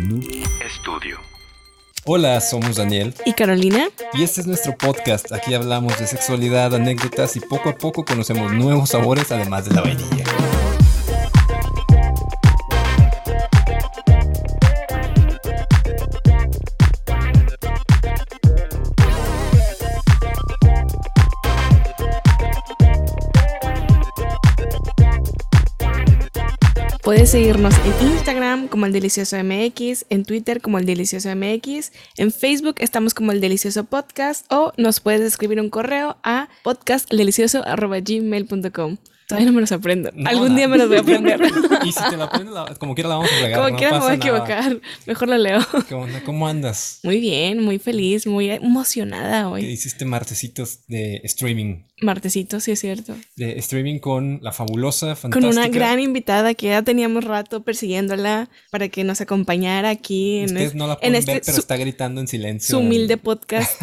Noob Estudio. Hola, somos Daniel y Carolina. Y este es nuestro podcast. Aquí hablamos de sexualidad, anécdotas y poco a poco conocemos nuevos sabores además de la vainilla. Puedes seguirnos en Instagram como el Delicioso MX, en Twitter como el Delicioso MX, en Facebook estamos como el Delicioso Podcast o nos puedes escribir un correo a podcastdelicioso.gmail.com. Todavía no me los aprendo. Algún día me los voy a aprender. y si te lo aprendes, como quiera la vamos a regar. Como quiera me voy a equivocar. Mejor lo leo. ¿Qué onda? ¿Cómo andas? Muy bien, muy feliz, muy emocionada hoy. ¿Qué hiciste martesitos de streaming? Martesitos, sí es cierto. De streaming con la fabulosa, fantástica. Con una gran invitada que ya teníamos rato persiguiéndola para que nos acompañara aquí. En Ustedes no la pueden este ver, pero está gritando en silencio. Su humilde podcast.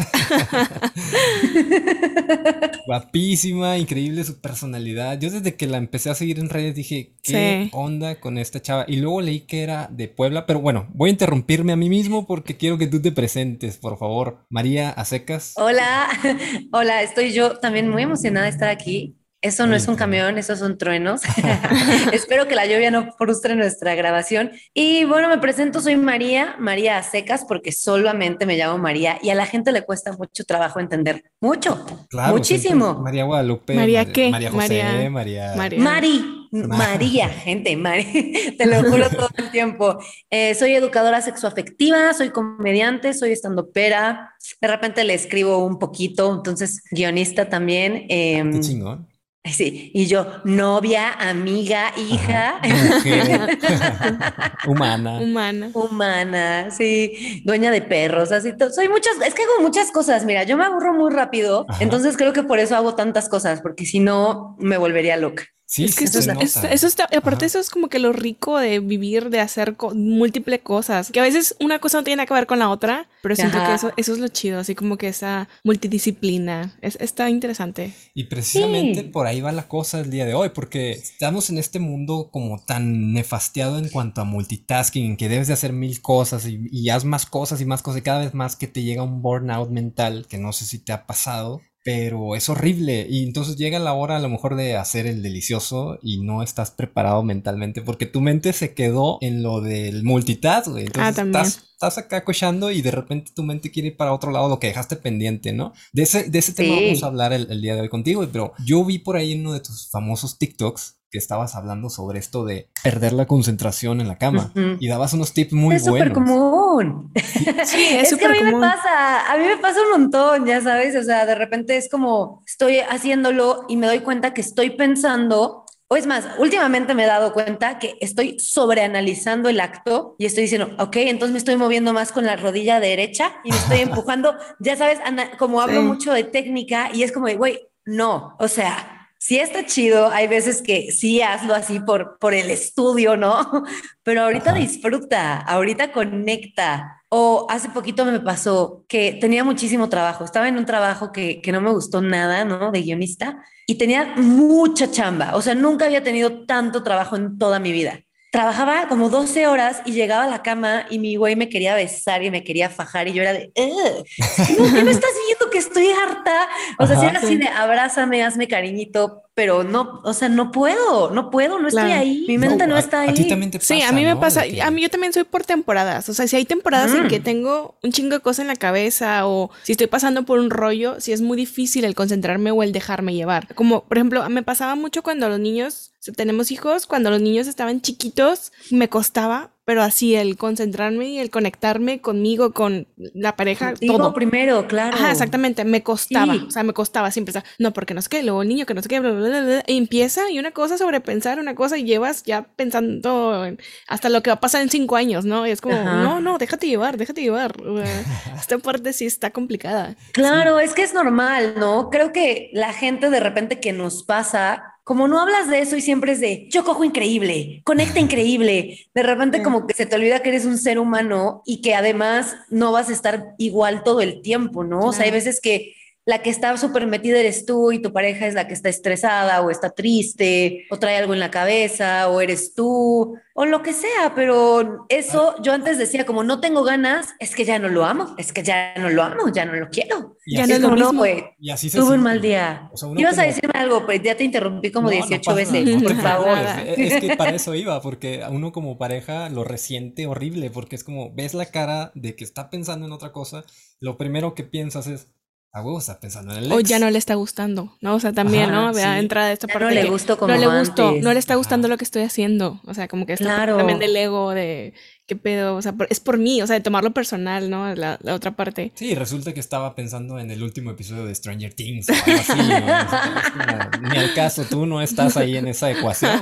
Guapísima, increíble su personalidad. Yo desde que la empecé a seguir en redes dije, ¿qué onda con esta chava? Y luego leí que era de Puebla, pero bueno, voy a interrumpirme a mí mismo porque quiero que tú te presentes, por favor. María Acecas. Hola, hola, estoy yo también muy emocionada de estar aquí. Eso no es un camión, esos son truenos. Espero que la lluvia no frustre nuestra grabación. Y bueno, me presento, soy María, María Secas, porque solamente me llamo María y a la gente le cuesta mucho trabajo entender. Mucho. muchísimo. María Guadalupe. ¿María qué? María José, María. María. Mari. María, gente, Mari, te lo juro todo el tiempo. Eh, soy educadora sexoafectiva, soy comediante, soy estandopera, de repente le escribo un poquito, entonces guionista también. Eh, Qué chingón. Sí, y yo, novia, amiga, hija. Humana. Humana. Humana, sí. Dueña de perros, así. Soy muchas, es que hago muchas cosas. Mira, yo me aburro muy rápido, entonces creo que por eso hago tantas cosas, porque si no, me volvería loca. Sí, es que eso, eso, está, aparte eso es como que lo rico de vivir, de hacer múltiples cosas, que a veces una cosa no tiene que ver con la otra, pero siento que eso, eso es lo chido, así como que esa multidisciplina, es, está interesante. Y precisamente por ahí va la cosa el día de hoy, porque estamos en este mundo como tan nefasteado en cuanto a multitasking, que debes de hacer mil cosas y, y haz más cosas y más cosas y cada vez más que te llega un burnout mental, que no sé si te ha pasado, pero es horrible y entonces llega la hora a lo mejor de hacer el delicioso y no estás preparado mentalmente porque tu mente se quedó en lo del multitask, güey. Entonces ah, estás, estás, acá cochando y de repente tu mente quiere ir para otro lado, lo que dejaste pendiente, ¿no? De ese, de ese tema vamos a hablar el, el, día de hoy contigo, pero yo vi por ahí uno de tus famosos TikToks que estabas hablando sobre esto de perder la concentración en la cama y dabas unos tips muy es buenos. Es súper común. Sí, es, es que a mí me pasa, a mí me pasa un montón, ya sabes, o sea, de repente es como estoy haciéndolo y me doy cuenta que estoy pensando o es más, últimamente me he dado cuenta que estoy sobreanalizando el acto y estoy diciendo, ok, entonces me estoy moviendo más con la rodilla derecha y me estoy empujando, ya sabes, como hablo sí. mucho de técnica y es como, güey, no, o sea, sí está chido, hay veces que sí hazlo así por, por el estudio, ¿no? Pero ahorita Ajá. disfruta, ahorita conecta. O hace poquito me pasó que tenía muchísimo trabajo, estaba en un trabajo que, que no me gustó nada, ¿no? De guionista y tenía mucha chamba, o sea, nunca había tenido tanto trabajo en toda mi vida trabajaba como 12 horas y llegaba a la cama y mi güey me quería besar y me quería fajar y yo era de, no, ¿qué me estás viendo que estoy harta? O sea, si era así de abrázame, hazme cariñito, pero no, o sea, no puedo, no puedo, no claro. estoy ahí, mi mente no, no está a, ahí. A ti también te pasa, sí, a mí me pasa, que... a mí yo también soy por temporadas, o sea, si hay temporadas mm. en que tengo un chingo de cosas en la cabeza o si estoy pasando por un rollo, si es muy difícil el concentrarme o el dejarme llevar. Como, por ejemplo, me pasaba mucho cuando los niños, tenemos hijos, cuando los niños estaban chiquitos, me costaba pero así el concentrarme y el conectarme conmigo, con la pareja, Digo todo. primero, claro. Ajá, exactamente, me costaba, sí. o sea, me costaba siempre, o sea, no, porque no sé qué, luego el niño que no sé qué, bla, bla, bla, bla, y empieza y una cosa sobre pensar una cosa y llevas ya pensando en, hasta lo que va a pasar en cinco años, ¿no? Y es como, Ajá. no, no, déjate llevar, déjate llevar. Esta parte sí está complicada. Claro, sí. es que es normal, ¿no? Creo que la gente de repente que nos pasa como no hablas de eso y siempre es de yo cojo increíble, conecta increíble, de repente como que se te olvida que eres un ser humano y que además no vas a estar igual todo el tiempo, ¿no? O sea, hay veces que la que está súper metida eres tú y tu pareja es la que está estresada o está triste o trae algo en la cabeza o eres tú o lo que sea, pero eso yo antes decía como no tengo ganas, es que ya no lo amo, es que ya no lo amo, ya no lo quiero. ya no es lo mismo. y así se Tuve un mal día. Ibas a decirme algo, pero ya te interrumpí como 18 veces, por favor. Es, que para eso iba, porque a uno como pareja lo resiente horrible, porque es como ves la cara de que está pensando en otra cosa, lo primero que piensas es a huevo está pensando en el ex. O ya no le está gustando, ¿no? O sea, también, ¿no? Vea, entra de esta parte. No le gustó como No le gustó, no le está gustando lo que estoy haciendo. O sea, como que está también del ego de qué pedo, o sea, es por mí, o sea, de tomarlo personal, ¿no? La, la, otra parte. Sí, resulta que estaba pensando en el último episodio de Stranger Things o algo así. ¿no? ni al caso, tú no estás ahí en esa ecuación.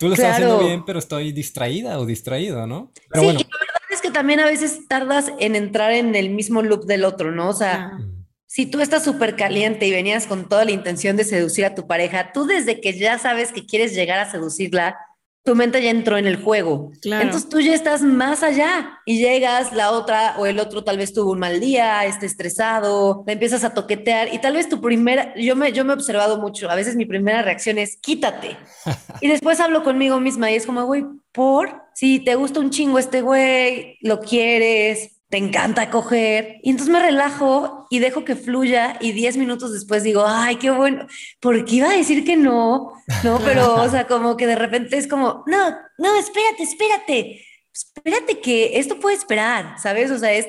Tú lo estás haciendo bien, pero estoy distraída o distraído, ¿no? sí, y la verdad es que también a veces tardas en entrar en el mismo loop del otro, ¿no? O sea, ah si tú estás súper caliente y venías con toda la intención de seducir a tu pareja, tú desde que ya sabes que quieres llegar a seducirla, tu mente ya entró en el juego. Entonces tú ya estás más allá y llegas, la otra o el otro tal vez tuvo un mal día, está estresado, le empiezas a toquetear y tal vez tu primera, yo me, yo me he observado mucho, a veces mi primera reacción es quítate. y después hablo conmigo misma y es como, güey, por, si te gusta un chingo este güey, lo quieres, te encanta coger. Y entonces me relajo y dejo que fluya y 10 minutos después digo, ay, qué bueno, porque iba a decir que no, no, pero, o sea, como que de repente es como, no, no, espérate, espérate, espérate que esto puede esperar, ¿sabes? O sea, es,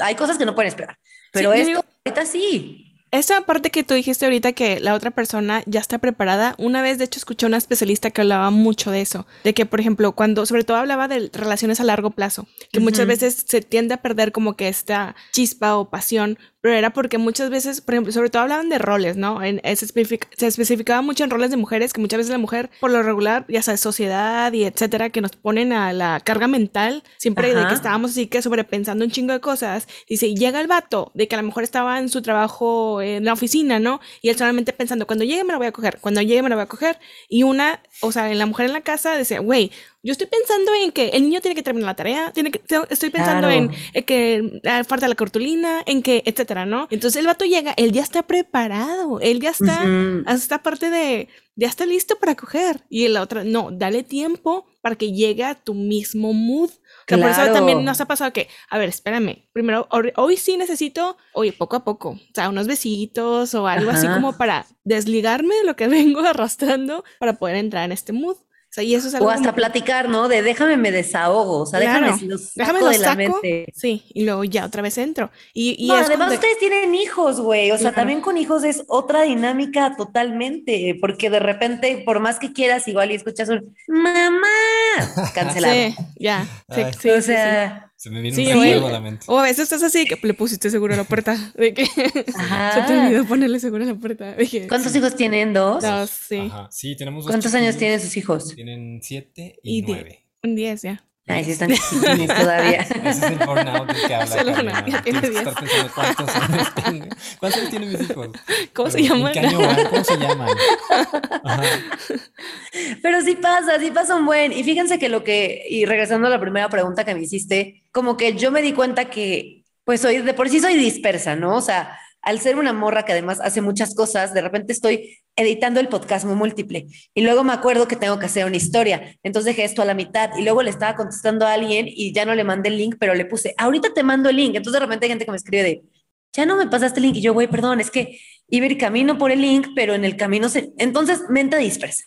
hay cosas que no pueden esperar, pero esto ahorita sí. Esa parte que tú dijiste ahorita que la otra persona ya está preparada, una vez de hecho escuché a una especialista que hablaba mucho de eso, de que por ejemplo cuando sobre todo hablaba de relaciones a largo plazo, que muchas veces se tiende a perder como que esta chispa o pasión pero era porque muchas veces, por ejemplo, sobre todo hablaban de roles, ¿no? En, se, especificaba mucho en roles de mujeres, que muchas veces la mujer, por lo regular, ya sabes, sociedad y etcétera, que nos ponen a la carga mental, siempre de que estábamos así que sobrepensando un chingo de cosas. Dice, y llega el vato, de que a lo mejor estaba en su trabajo en la oficina, ¿no? Y él solamente pensando, cuando llegue me lo voy a coger, cuando llegue me lo voy a coger. Y una, o sea, en la mujer en la casa decía, güey, yo estoy pensando en que el niño tiene que terminar la tarea, tiene que, estoy pensando en, que falta la cartulina, en que, etcétera, ¿no? Entonces el vato llega, él ya está preparado, él ya está, hasta parte de, ya está listo para coger. Y la otra, no, dale tiempo para que llegue a tu mismo mood. Que por eso también nos ha pasado que, a ver, espérame, primero, hoy sí necesito, oye, poco a poco, o sea, unos besitos o algo así como para desligarme de lo que vengo arrastrando para poder entrar en este mood. O, y eso es algo o hasta platicar, ¿no? De déjame me desahogo, o sea, déjame, lo saco déjame lo de la mente. Sí, y luego ya otra vez entro. Y, y no, además ustedes tienen hijos, güey, o sea, también con hijos es otra dinámica totalmente, porque de repente, por más que quieras, igual y escuchas un mamá, cancelado. Sí, ya, sí, o sea... Se me viene un juego a la mente. O a veces estás así que le pusiste seguro a la puerta. De que se te olvidó ponerle seguro a la puerta. ¿Cuántos hijos tienen? ¿Dos? Dos, sí. Sí, tenemos dos ¿Cuántos años tienen sus hijos? Tienen siete y, nueve. Un diez ya. Ay, sí están chiquitines todavía. Ese es el burnout del que habla. Ya tiene. ¿Cuántos años tienen? ¿Cuántos años tienen mis hijos? ¿Cómo se llaman? ¿Qué año van? ¿Cómo se llaman? Ajá. Pero sí pasa, sí pasa un buen. Y fíjense que lo que, y regresando a la primera pregunta que me hiciste, como que yo me di cuenta que, pues soy, de por sí soy dispersa, ¿no? O sea, al ser una morra que además hace muchas cosas, de repente estoy editando el podcast muy múltiple y luego me acuerdo que tengo que hacer una historia, entonces dejé esto a la mitad y luego le estaba contestando a alguien y ya no le mandé el link, pero le puse, ahorita te mando el link, entonces de repente hay gente que me escribe de, ya no me pasaste el link y yo, güey, perdón, es que iba a ir camino por el link, pero en el camino se... Entonces, mente dispersa.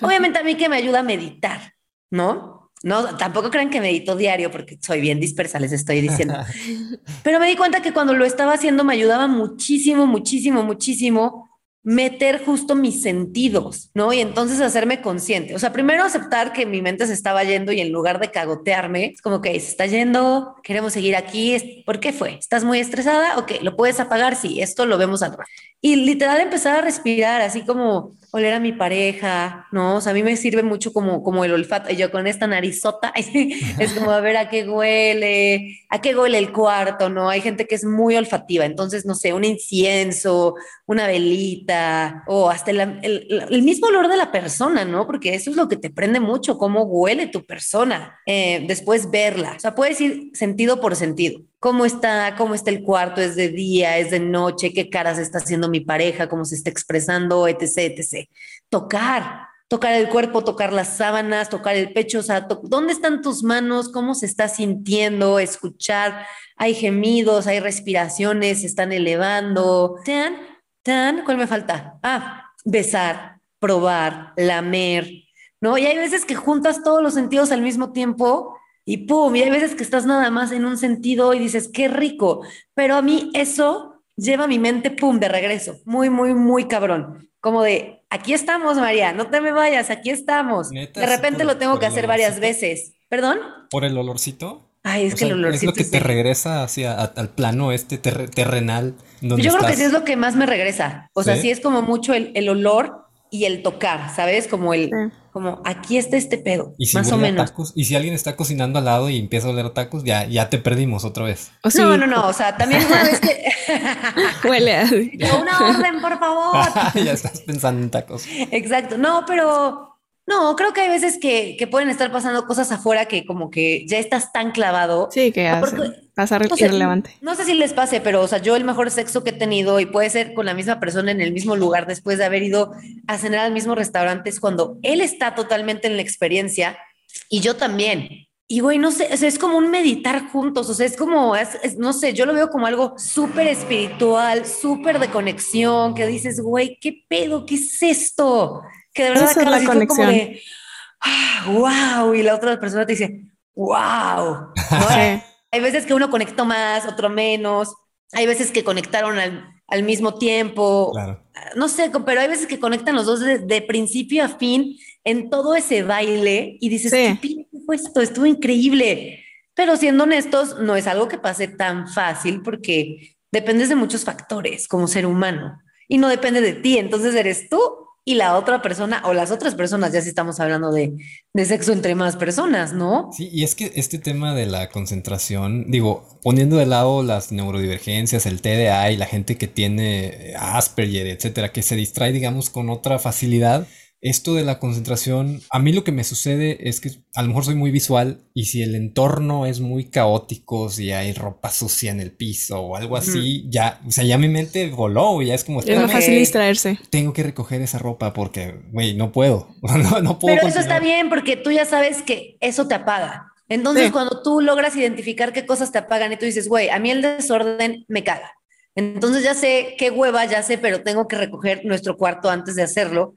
Obviamente a mí que me ayuda a meditar, ¿no? No, tampoco crean que medito diario porque soy bien dispersa, les estoy diciendo. Pero me di cuenta que cuando lo estaba haciendo me ayudaba muchísimo, muchísimo, muchísimo meter justo mis sentidos, ¿no? Y entonces hacerme consciente. O sea, primero aceptar que mi mente se estaba yendo y en lugar de cagotearme, es como que se está yendo, queremos seguir aquí. ¿Por qué fue? ¿Estás muy estresada? Ok, lo puedes apagar. Sí, esto lo vemos al rato. Y literal empezar a respirar, así como oler a mi pareja, ¿no? O sea, a mí me sirve mucho como, como el olfato. Y yo con esta narizota, es como a ver a qué huele, a qué huele el cuarto, ¿no? Hay gente que es muy olfativa. Entonces, no sé, un incienso, una velita o hasta el, mismo olor de la persona, ¿no? Porque eso es lo que te prende mucho, cómo huele tu persona. Eh, después verla. O sea, puedes ir sentido por sentido. Cómo está, cómo está el cuarto, es de día, es de noche, qué caras está haciendo mi pareja, cómo se está expresando, etc., etc. Tocar, tocar el cuerpo, tocar las sábanas, tocar el pecho, o sea, ¿dónde están tus manos? ¿Cómo se está sintiendo? Escuchar, hay gemidos, hay respiraciones, se están elevando. ¿Tan? ¿Tan? ¿Cuál me falta? Ah, besar, probar, lamer, ¿no? Y hay veces que juntas todos los sentidos al mismo tiempo y pum, y hay veces que estás nada más en un sentido y dices, qué rico, pero a mí eso lleva mi mente, pum, de regreso, muy, muy, muy cabrón, como de, aquí estamos, María, no te me vayas, aquí estamos. de repente lo tengo que hacer varias veces. ¿Perdón? ¿Por el olorcito? Ay, es que el olorcito. Es lo que te regresa hacia al plano este terrenal. Donde Yo creo que sí es lo que más me regresa. O sea, sí es como mucho el, el olor y el tocar, ¿sabes? Como el, como aquí está este pedo, más o menos. y si alguien está cocinando al lado y empieza a oler tacos, ya, ya te perdimos otra vez. no, no, no, o sea, también una vez que... Huele a... Una orden, por favor. ya estás pensando en tacos. Exacto, no, pero no, creo que hay veces que, pueden estar pasando cosas afuera que como que ya estás tan clavado. Sí, que hace, pasa no irrelevante. no sé si les pase, pero o sea, yo el mejor sexo que he tenido y puede ser con la misma persona en el mismo lugar después de haber ido a cenar al mismo restaurante es cuando él está totalmente en la experiencia y yo también. Y güey, no sé, es como un meditar juntos, o sea, es como, no sé, yo lo veo como algo súper espiritual, súper de conexión, que dices, güey, ¿qué pedo? ¿Qué es esto? Que de verdad Esa es la conexión. Como de, wow, y la otra persona te dice, wow. Hay veces que uno conectó más, otro menos. Hay veces que conectaron al, mismo tiempo. No sé, pero hay veces que conectan los dos de, principio a fin en todo ese baile y dices, ¿qué fue esto? Estuvo increíble. Pero siendo honestos, no es algo que pase tan fácil porque dependes de muchos factores como ser humano y no depende de ti. Entonces eres tú y la otra persona o las otras personas, ya si estamos hablando de, de, sexo entre más personas, ¿no? Sí, y es que este tema de la concentración, digo, poniendo de lado las neurodivergencias, el TDA y la gente que tiene Asperger, etcétera, que se distrae, digamos, con otra facilidad, esto de la concentración, a mí lo que me sucede es que a lo mejor soy muy visual y si el entorno es muy caótico, si hay ropa sucia en el piso o algo así, ya, o sea, ya mi mente voló, ya es como... Es más fácil distraerse. Tengo que recoger esa ropa porque, güey, no puedo, no, puedo. Pero eso está bien porque tú ya sabes que eso te apaga. Entonces, cuando tú logras identificar qué cosas te apagan y tú dices, güey, a mí el desorden me caga. Entonces ya sé qué hueva, ya sé, pero tengo que recoger nuestro cuarto antes de hacerlo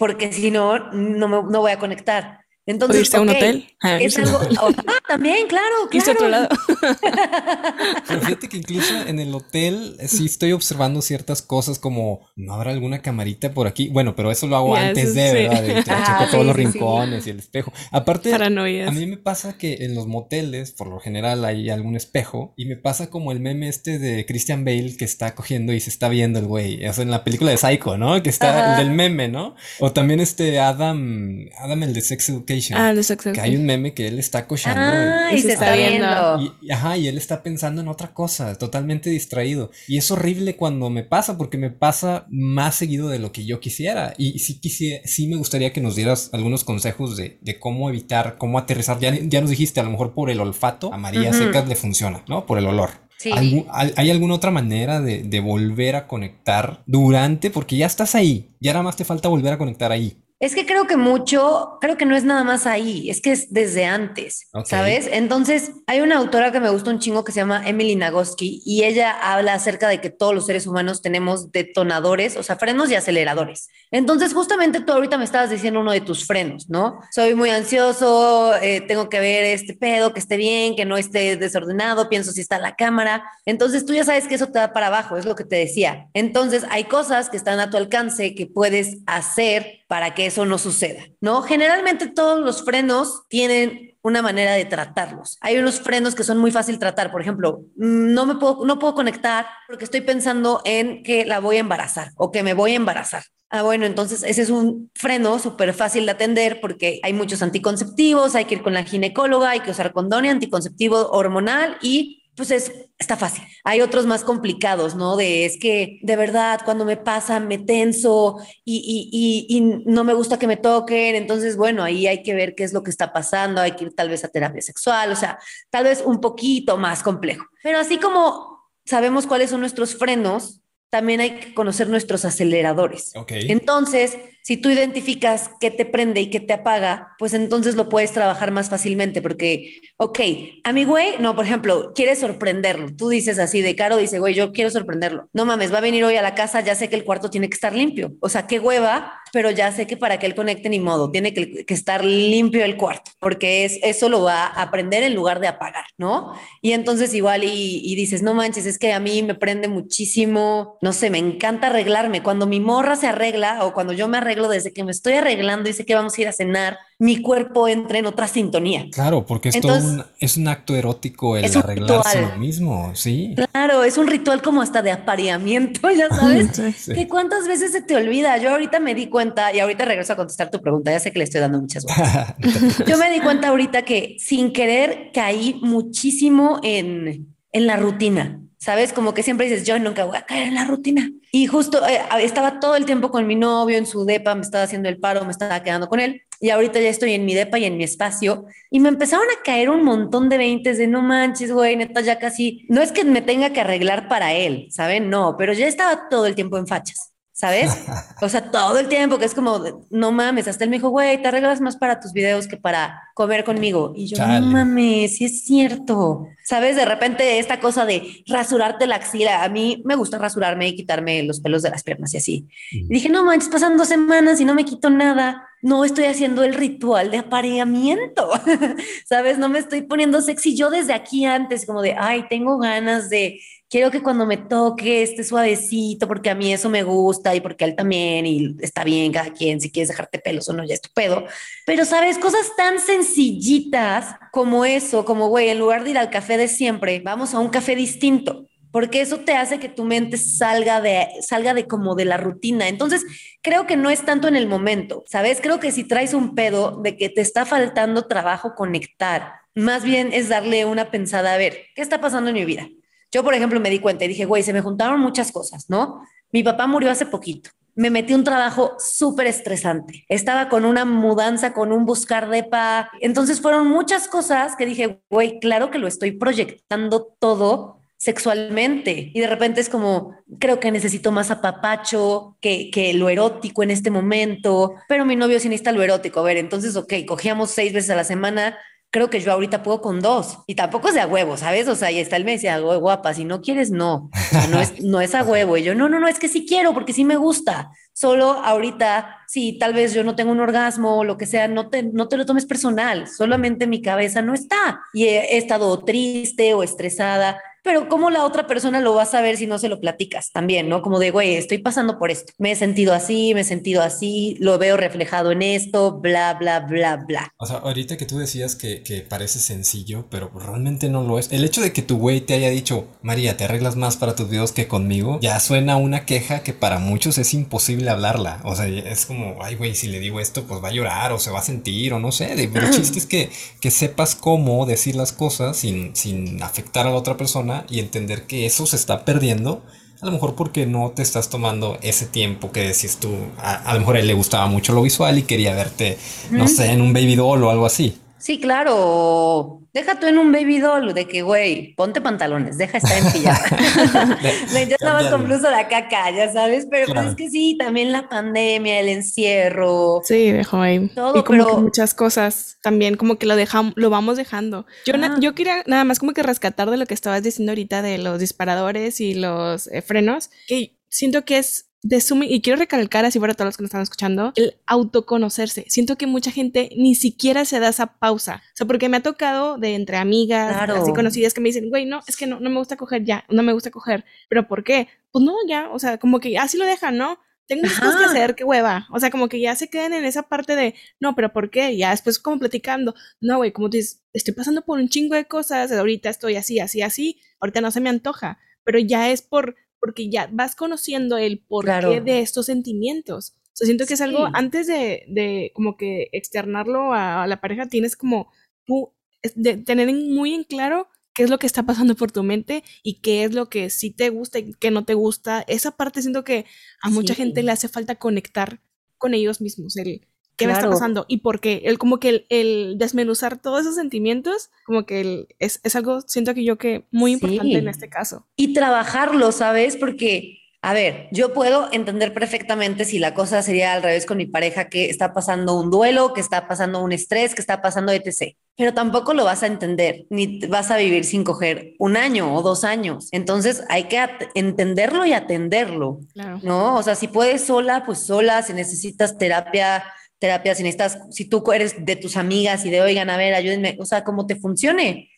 porque si no, no, me, no voy a conectar. Entonces, irse a un hotel? Ah, es algo, oh, ah, también, claro, claro. otro lado. Pero fíjate que incluso en el hotel sí estoy observando ciertas cosas como no habrá alguna camarita por aquí. Bueno, pero eso lo hago antes de, ¿verdad? De, checo todos los rincones y el espejo. Aparte, a mí me pasa que en los moteles, por lo general, hay algún espejo y me pasa como el meme este de Christian Bale que está cogiendo y se está viendo el güey. O sea, en la película de Psycho, ¿no? Que está el del meme, ¿no? O también este Adam, Adam el de Sex Education Ah, que hay un meme que él está cochando. Ah, y, se, está viendo. Y, ajá, y él está pensando en otra cosa, totalmente distraído. Y es horrible cuando me pasa, porque me pasa más seguido de lo que yo quisiera. Y sí, quisiera, sí me gustaría que nos dieras algunos consejos de, cómo evitar, cómo aterrizar. Ya, ya, nos dijiste, a lo mejor por el olfato, a María Secas le funciona, ¿no? Por el olor. Sí. ¿Hay alguna otra manera de, de volver a conectar durante? Porque ya estás ahí, ya nada más te falta volver a conectar ahí. Es que creo que mucho, creo que no es nada más ahí, es que es desde antes, ¿sabes? Entonces, hay una autora que me gusta un chingo que se llama Emily Nagoski y ella habla acerca de que todos los seres humanos tenemos detonadores, o sea, frenos y aceleradores. Entonces, justamente tú ahorita me estabas diciendo uno de tus frenos, ¿no? Soy muy ansioso, eh, tengo que ver este pedo, que esté bien, que no esté desordenado, pienso si está la cámara. Entonces, tú ya sabes que eso te da para abajo, es lo que te decía. Entonces, hay cosas que están a tu alcance que puedes hacer para que eso no suceda, ¿no? Generalmente todos los frenos tienen una manera de tratarlos. Hay unos frenos que son muy fácil tratar, por ejemplo, mm, no me puedo no puedo conectar porque estoy pensando en que la voy a embarazar o que me voy a embarazar. Ah, bueno, entonces ese es un freno súper fácil de atender porque hay muchos anticonceptivos, hay que ir con la ginecóloga, hay que usar condón anticonceptivo hormonal y pues es, está fácil. Hay otros más complicados, ¿no? De es que de verdad cuando me pasa me tenso y, y, y, no me gusta que me toquen, entonces bueno, ahí hay que ver qué es lo que está pasando, hay que ir tal vez a terapia sexual, o sea, tal vez un poquito más complejo. Pero así como sabemos cuáles son nuestros frenos, también hay que conocer nuestros aceleradores. Entonces, si tú identificas qué te prende y qué te apaga, pues entonces lo puedes trabajar más fácilmente porque, ok, a mi güey, no, por ejemplo, quieres sorprenderlo. Tú dices así de caro, dice, güey, yo quiero sorprenderlo. No mames, va a venir hoy a la casa, ya sé que el cuarto tiene que estar limpio. O sea, qué hueva, pero ya sé que para que él conecte ni modo, tiene que, estar limpio el cuarto, porque es, eso lo va a aprender en lugar de apagar, ¿no? Y entonces igual y, y dices, no manches, es que a mí me prende muchísimo, no sé, me encanta arreglarme. Cuando mi morra se arregla o cuando yo me arreglo, desde que me estoy arreglando y sé que vamos a ir a cenar, mi cuerpo entra en otra sintonía. Claro, porque es todo un, es un acto erótico el arreglarse lo mismo, sí. Claro, es un ritual como hasta de apareamiento, ya sabes. Que cuántas veces se te olvida. Yo ahorita me di cuenta, y ahorita regreso a contestar tu pregunta, ya sé que le estoy dando muchas vueltas. Yo me di cuenta ahorita que sin querer caí muchísimo en, en la rutina. ¿Sabes? Como que siempre dices, yo nunca voy a caer en la rutina. Y justo eh, estaba todo el tiempo con mi novio en su depa, me estaba haciendo el paro, me estaba quedando con él. Y ahorita ya estoy en mi depa y en mi espacio. Y me empezaron a caer un montón de veintes de no manches, güey, neta, ya casi. No es que me tenga que arreglar para él, ¿saben? No, pero ya estaba todo el tiempo en fachas. ¿Sabes? O sea, todo el tiempo, que es como, no mames, hasta él me dijo, güey, te arreglas más para tus videos que para comer conmigo. Y yo, no mames, sí es cierto. ¿Sabes? De repente esta cosa de rasurarte la axila, a mí me gusta rasurarme y quitarme los pelos de las piernas y así. Y dije, no manches, pasan dos semanas y no me quito nada. No estoy haciendo el ritual de apareamiento, ¿sabes? No me estoy poniendo sexy. Yo desde aquí antes, como de, ay, tengo ganas de quiero que cuando me toque esté suavecito, porque a mí eso me gusta y porque él también, y está bien cada quien, si quieres dejarte pelos o no, ya es tu pedo. Pero, ¿sabes? Cosas tan sencillitas como eso, como, güey, en lugar de ir al café de siempre, vamos a un café distinto porque eso te hace que tu mente salga de, salga de como de la rutina. Entonces, creo que no es tanto en el momento, ¿sabes? Creo que si traes un pedo de que te está faltando trabajo conectar, más bien es darle una pensada a ver, ¿qué está pasando en mi vida? Yo, por ejemplo, me di cuenta y dije, güey, se me juntaron muchas cosas, ¿no? Mi papá murió hace poquito. Me metí un trabajo súper estresante. Estaba con una mudanza, con un buscar de pa. Entonces fueron muchas cosas que dije, güey, claro que lo estoy proyectando todo sexualmente. Y de repente es como, creo que necesito más apapacho que, que lo erótico en este momento, pero mi novio sí necesita lo erótico. A ver, entonces, ok, cogíamos seis veces a la semana, creo que yo ahorita puedo con dos. Y tampoco es de a huevo, ¿sabes? O sea, y está él me decía, guapa, si no quieres, no. no, es, no es a huevo. Y yo, no, no, no, es que sí quiero porque sí me gusta. Solo ahorita, sí, tal vez yo no tengo un orgasmo o lo que sea, no te, no te lo tomes personal. Solamente mi cabeza no está. Y he estado triste o estresada pero ¿cómo la otra persona lo va a saber si no se lo platicas también, ¿no? Como de, güey, estoy pasando por esto, me he sentido así, me he sentido así, lo veo reflejado en esto, bla, bla, bla, bla. O sea, ahorita que tú decías que, que parece sencillo, pero realmente no lo es. El hecho de que tu güey te haya dicho, María, te arreglas más para tus videos que conmigo, ya suena una queja que para muchos es imposible hablarla. O sea, es como, ay, güey, si le digo esto, pues va a llorar o se va a sentir o no sé. Pero el chiste es que, que sepas cómo decir las cosas sin, sin afectar a la otra persona y entender que eso se está perdiendo. A lo mejor porque no te estás tomando ese tiempo que decís tú. A, lo mejor a él le gustaba mucho lo visual y quería verte, no sé, en un baby doll o algo así. Sí, claro. Deja tú en un baby doll de que, güey, ponte pantalones, deja estar en pijama. ya estabas con blusa de caca, ya sabes, pero pues es que sí, también la pandemia, el encierro. Sí, dejó ahí. Todo, y como que muchas cosas también como que lo dejamos, lo vamos dejando. Yo, yo quería nada más como que rescatar de lo que estabas diciendo ahorita de los disparadores y los eh, frenos, que siento que es de suma, y quiero recalcar así para todos los que nos están escuchando, el autoconocerse. Siento que mucha gente ni siquiera se da esa pausa. O sea, porque me ha tocado de entre amigas, así conocidas que me dicen, güey, no, es que no, no me gusta coger ya, no me gusta coger. ¿Pero por qué? Pues no, ya, o sea, como que así lo dejan, ¿no? Tengo cosas que hacer, qué hueva. O sea, como que ya se quedan en esa parte de, no, pero ¿por qué? Ya después como platicando, no, güey, como tú dices, estoy pasando por un chingo de cosas, ahorita estoy así, así, así, ahorita no se me antoja, pero ya es por porque ya vas conociendo el porqué de estos sentimientos. O sea, siento que es algo, antes de, de, como que externarlo a, la pareja, tienes como tú de tener muy en claro qué es lo que está pasando por tu mente y qué es lo que sí te gusta y qué no te gusta. Esa parte siento que a mucha gente le hace falta conectar con ellos mismos, el qué me está pasando y por qué. El, como que el, desmenuzar todos esos sentimientos, como que es, es, algo, siento que yo que muy importante en este caso. Y trabajarlo, ¿sabes? Porque a ver, yo puedo entender perfectamente si la cosa sería al revés con mi pareja, que está pasando un duelo, que está pasando un estrés, que está pasando etc. Pero tampoco lo vas a entender, ni vas a vivir sin coger un año o dos años. Entonces hay que entenderlo y atenderlo, ¿no? O sea, si puedes sola, pues sola, si necesitas terapia, terapia, si necesitas, si tú eres de tus amigas y de, oigan, a ver, ayúdenme, o sea, cómo te funcione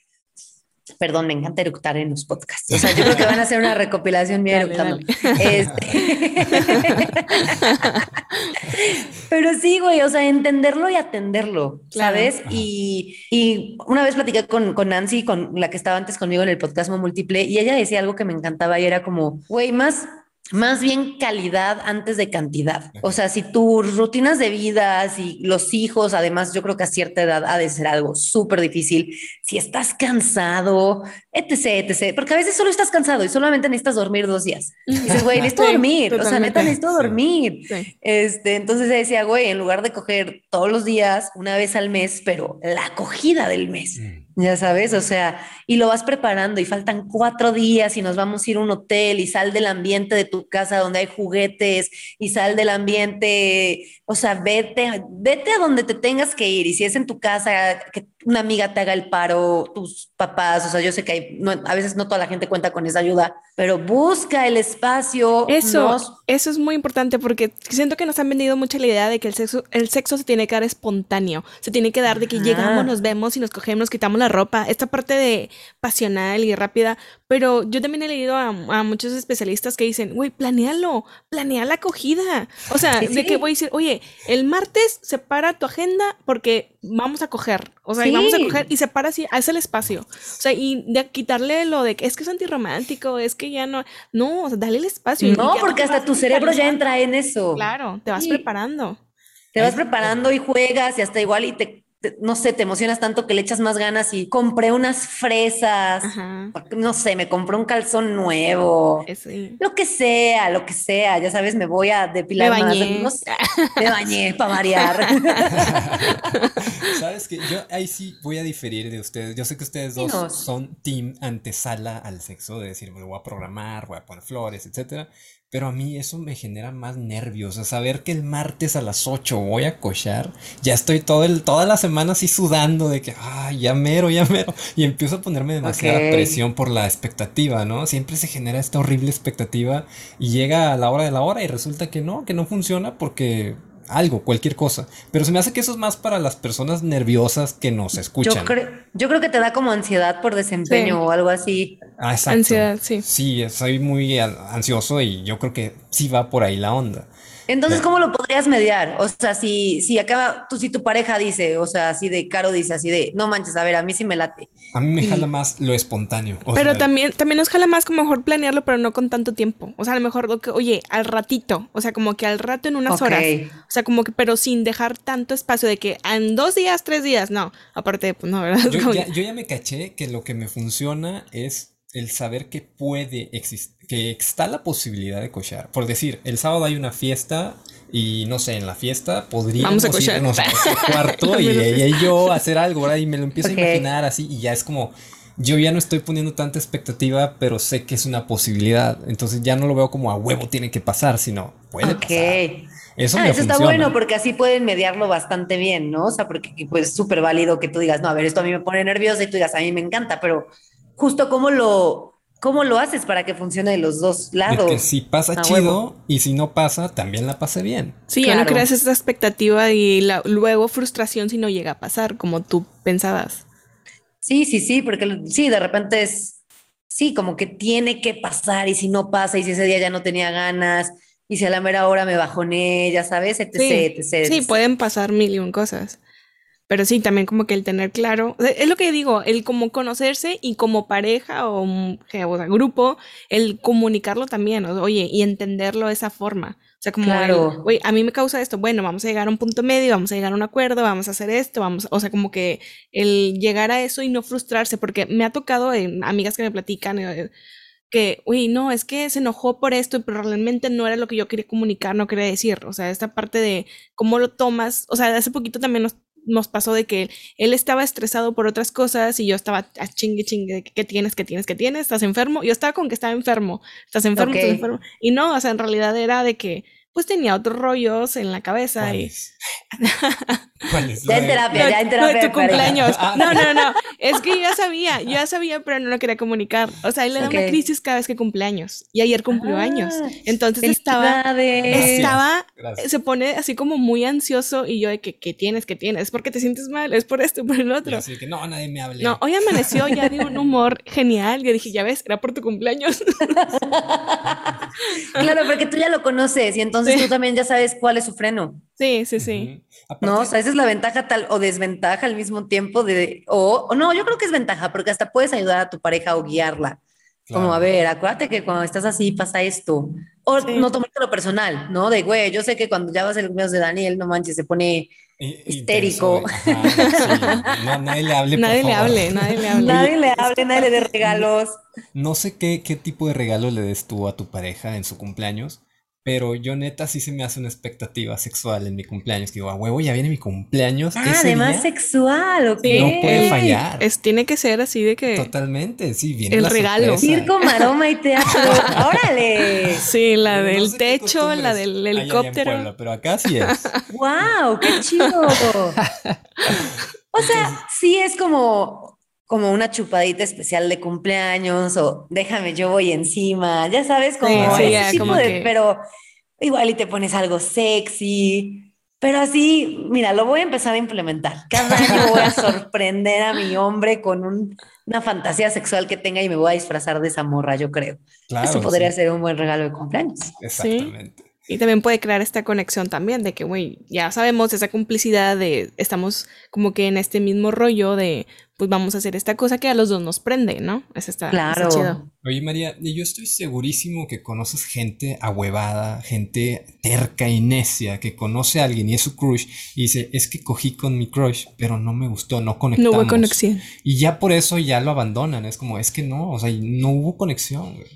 Perdón, me encanta eructar en los podcasts. O sea, yo creo que van a hacer una recopilación mía eructando. Este. Pero sí, güey, o sea, entenderlo y atenderlo, ¿sabes? Y, y, una vez platiqué con, con Nancy, con la que estaba antes conmigo en el podcast múltiple, y ella decía algo que me encantaba y era como, güey, más más bien calidad antes de cantidad. O sea, si tus rutinas de vida, si los hijos, además yo creo que a cierta edad ha de ser algo súper difícil, si estás cansado, etc., etc., porque a veces solo estás cansado y solamente necesitas dormir dos días. Y dices, güey, necesito dormir, o sea, neta necesito dormir. Este, entonces decía, güey, en lugar de coger todos los días, una vez al mes, pero la acogida del mes. Mm. Ya sabes, o sea, y lo vas preparando y faltan cuatro días y nos vamos a ir a un hotel y sal del ambiente de tu casa donde hay juguetes y sal del ambiente, o sea, vete, vete a donde te tengas que ir y si es en tu casa, que una amiga te haga el paro, tus papás, o sea, yo sé que hay, a veces no toda la gente cuenta con esa ayuda, pero busca el espacio. Eso, eso es muy importante porque siento que nos han vendido mucho la idea de que el sexo, el sexo se tiene que dar espontáneo, se tiene que dar de que llegamos, nos vemos y nos cogemos, nos quitamos la ropa, esta parte de pasional y rápida, pero yo también he leído a, muchos especialistas que dicen, güey, planealo, planea la acogida. O sea, de que voy a decir, oye, el martes separa tu agenda porque vamos a coger. O sea, y vamos a coger y separa así, haz el espacio. O sea, y de quitarle lo de que es que es antirromántico, es que ya no. No, o sea, dale el espacio. No, porque hasta tu cerebro ya entra en eso. Claro, te vas preparando. Te vas preparando y juegas y hasta igual y te no sé, te emocionas tanto que le echas más ganas y compré unas fresas, no sé, me compré un calzón nuevo, lo que sea, lo que sea, ya sabes, me voy a depilar me bañé. más. me bañé para variar. sabes que yo ahí sí voy a diferir de ustedes. Yo sé que ustedes dos son team antesala al sexo, de decir, me voy a programar, voy a poner flores, etcétera. Pero a mí eso me genera más nervios. A saber que el martes a las 8 voy a cochar. Ya estoy todo el, toda la semana así sudando de que, ay, ya mero, ya mero. Y empiezo a ponerme demasiada presión por la expectativa, ¿no? Siempre se genera esta horrible expectativa y llega a la hora de la hora y resulta que no, que no funciona porque algo, cualquier cosa. Pero se me hace que eso es más para las personas nerviosas que nos escuchan. Yo, creo, yo creo que te da como ansiedad por desempeño o algo así. Ah, exacto. Ansiedad, sí. Sí, soy muy ansioso y yo creo que sí va por ahí la onda. Entonces, ¿cómo lo podrías mediar? O sea, si, si acaba, tú, si tu pareja dice, o sea, así de Caro dice así de, no manches, a ver, a mí sí me late. A mí me jala más lo espontáneo. pero también, también nos jala más como mejor planearlo, pero no con tanto tiempo. O sea, a lo mejor, oye, al ratito, o sea, como que al rato en unas horas. O sea, como que, pero sin dejar tanto espacio de que en dos días, tres días, no. Aparte, pues no, ¿verdad? Yo, ya, yo ya me caché que lo que me funciona es el saber que puede existir, que está la posibilidad de cochar. Por decir, el sábado hay una fiesta y no sé, en la fiesta podríamos Vamos a irnos a cuarto y ella y yo hacer algo, ¿verdad? Y me lo empiezo a imaginar así y ya es como, yo ya no estoy poniendo tanta expectativa, pero sé que es una posibilidad. Entonces ya no lo veo como a huevo tiene que pasar, sino puede pasar. Eso, ah, eso está bueno porque así pueden mediarlo bastante bien, ¿no? O sea, porque pues es súper válido que tú digas, no, a ver, esto a mí me pone nerviosa y tú digas, a mí me encanta, pero justo cómo lo, cómo lo haces para que funcione de los dos lados. que si pasa chido y si no pasa, también la pase bien. Sí, ya no creas esa expectativa y luego frustración si no llega a pasar como tú pensabas. Sí, sí, sí, porque sí, de repente es, sí, como que tiene que pasar y si no pasa y si ese día ya no tenía ganas y si a la mera hora me bajoné, ya sabes, etc, sí, etc. Sí, pueden pasar mil y un cosas. Pero sí, también como que el tener claro, es lo que digo, el como conocerse y como pareja o, o grupo, el comunicarlo también, oye, y entenderlo de esa forma. O sea, como, güey, a mí me causa esto, bueno, vamos a llegar a un punto medio, vamos a llegar a un acuerdo, vamos a hacer esto, vamos, o sea, como que el llegar a eso y no frustrarse, porque me ha tocado en amigas que me platican eh, que, uy, no, es que se enojó por esto, pero realmente no era lo que yo quería comunicar, no quería decir, o sea, esta parte de cómo lo tomas, o sea, hace poquito también nos, nos pasó de que él, estaba estresado por otras cosas y yo estaba a chingue chingue, ¿qué tienes, qué tienes, qué tienes? ¿Estás enfermo? Yo estaba con que estaba enfermo, estás enfermo, estás enfermo. Y no, o sea, en realidad era de que pues tenía otros rollos en la cabeza y... Ya en terapia, ya en terapia. No, tu cumpleaños. Ah. No, no, no. Es que yo ya sabía, yo ya sabía, pero no lo quería comunicar. O sea, él le da una crisis cada vez que cumple años. Y ayer cumplió ah, años. Entonces estaba, estaba, se pone así como muy ansioso y yo de que, ¿qué tienes? ¿Qué tienes? Es porque te sientes mal, es por esto, por el otro. Así que no, nadie me hable. No, hoy amaneció ya de un humor genial. Yo dije, ya ves, era por tu cumpleaños. claro, porque tú ya lo conoces y entonces tú también ya sabes cuál es su freno. Sí, sí, sí. No, o sea, esa es la ventaja tal o desventaja al mismo tiempo de, o, no, yo creo que es ventaja porque hasta puedes ayudar a tu pareja o guiarla. Como, a ver, acuérdate que cuando estás así pasa esto. O no lo personal, ¿no? De, güey, yo sé que cuando ya vas el cumpleaños de Daniel, no manches, se pone histérico. nadie le hable, nadie le hable, nadie le hable. Nadie le hable, nadie le dé regalos. No sé qué, qué tipo de regalo le des tú a tu pareja en su cumpleaños, pero yo neta sí se me hace una expectativa sexual en mi cumpleaños. Que digo, a huevo, ya viene mi cumpleaños. Ah, además sexual, ¿ok? No puede fallar. Es, tiene que ser así de que... Totalmente, sí, viene El regalo. Circo, maroma y teatro. ¡Órale! Sí, la del techo, la del helicóptero. pero acá sí es. ¡Wow! ¡Qué chido! o sea, sí es como como una chupadita especial de cumpleaños o déjame, yo voy encima, ya sabes, como ese tipo de, pero igual y te pones algo sexy, pero así, mira, lo voy a empezar a implementar. Cada año voy a sorprender a mi hombre con una fantasía sexual que tenga y me voy a disfrazar de esa morra, yo creo. Eso podría ser un buen regalo de cumpleaños. Exactamente. Y también puede crear esta conexión también de que, güey, ya sabemos esa complicidad de estamos como que en este mismo rollo de, pues vamos a hacer esta cosa que a los dos nos prende, ¿no? Es está, claro. chido. Oye, María, yo estoy segurísimo que conoces gente ahuevada, gente terca y necia, que conoce a alguien y es su crush y dice, es que cogí con mi crush, pero no me gustó, no conectamos. No hubo conexión. Y ya por eso ya lo abandonan, es como, es que no, o sea, no hubo conexión, güey.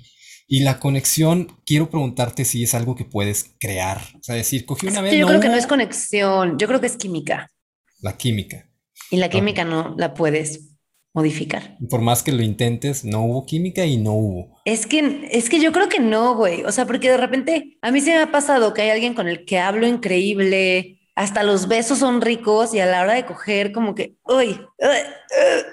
Y la conexión, quiero preguntarte si es algo que puedes crear. O sea, decir, cogí una vez. Yo creo que no es conexión, yo creo que es química. La química. Y la química no la puedes modificar. Por más que lo intentes, no hubo química y no hubo. Es que, es que yo creo que no, güey. O sea, porque de repente a mí se me ha pasado que hay alguien con el que hablo increíble, hasta los besos son ricos y a la hora de coger como que, uy,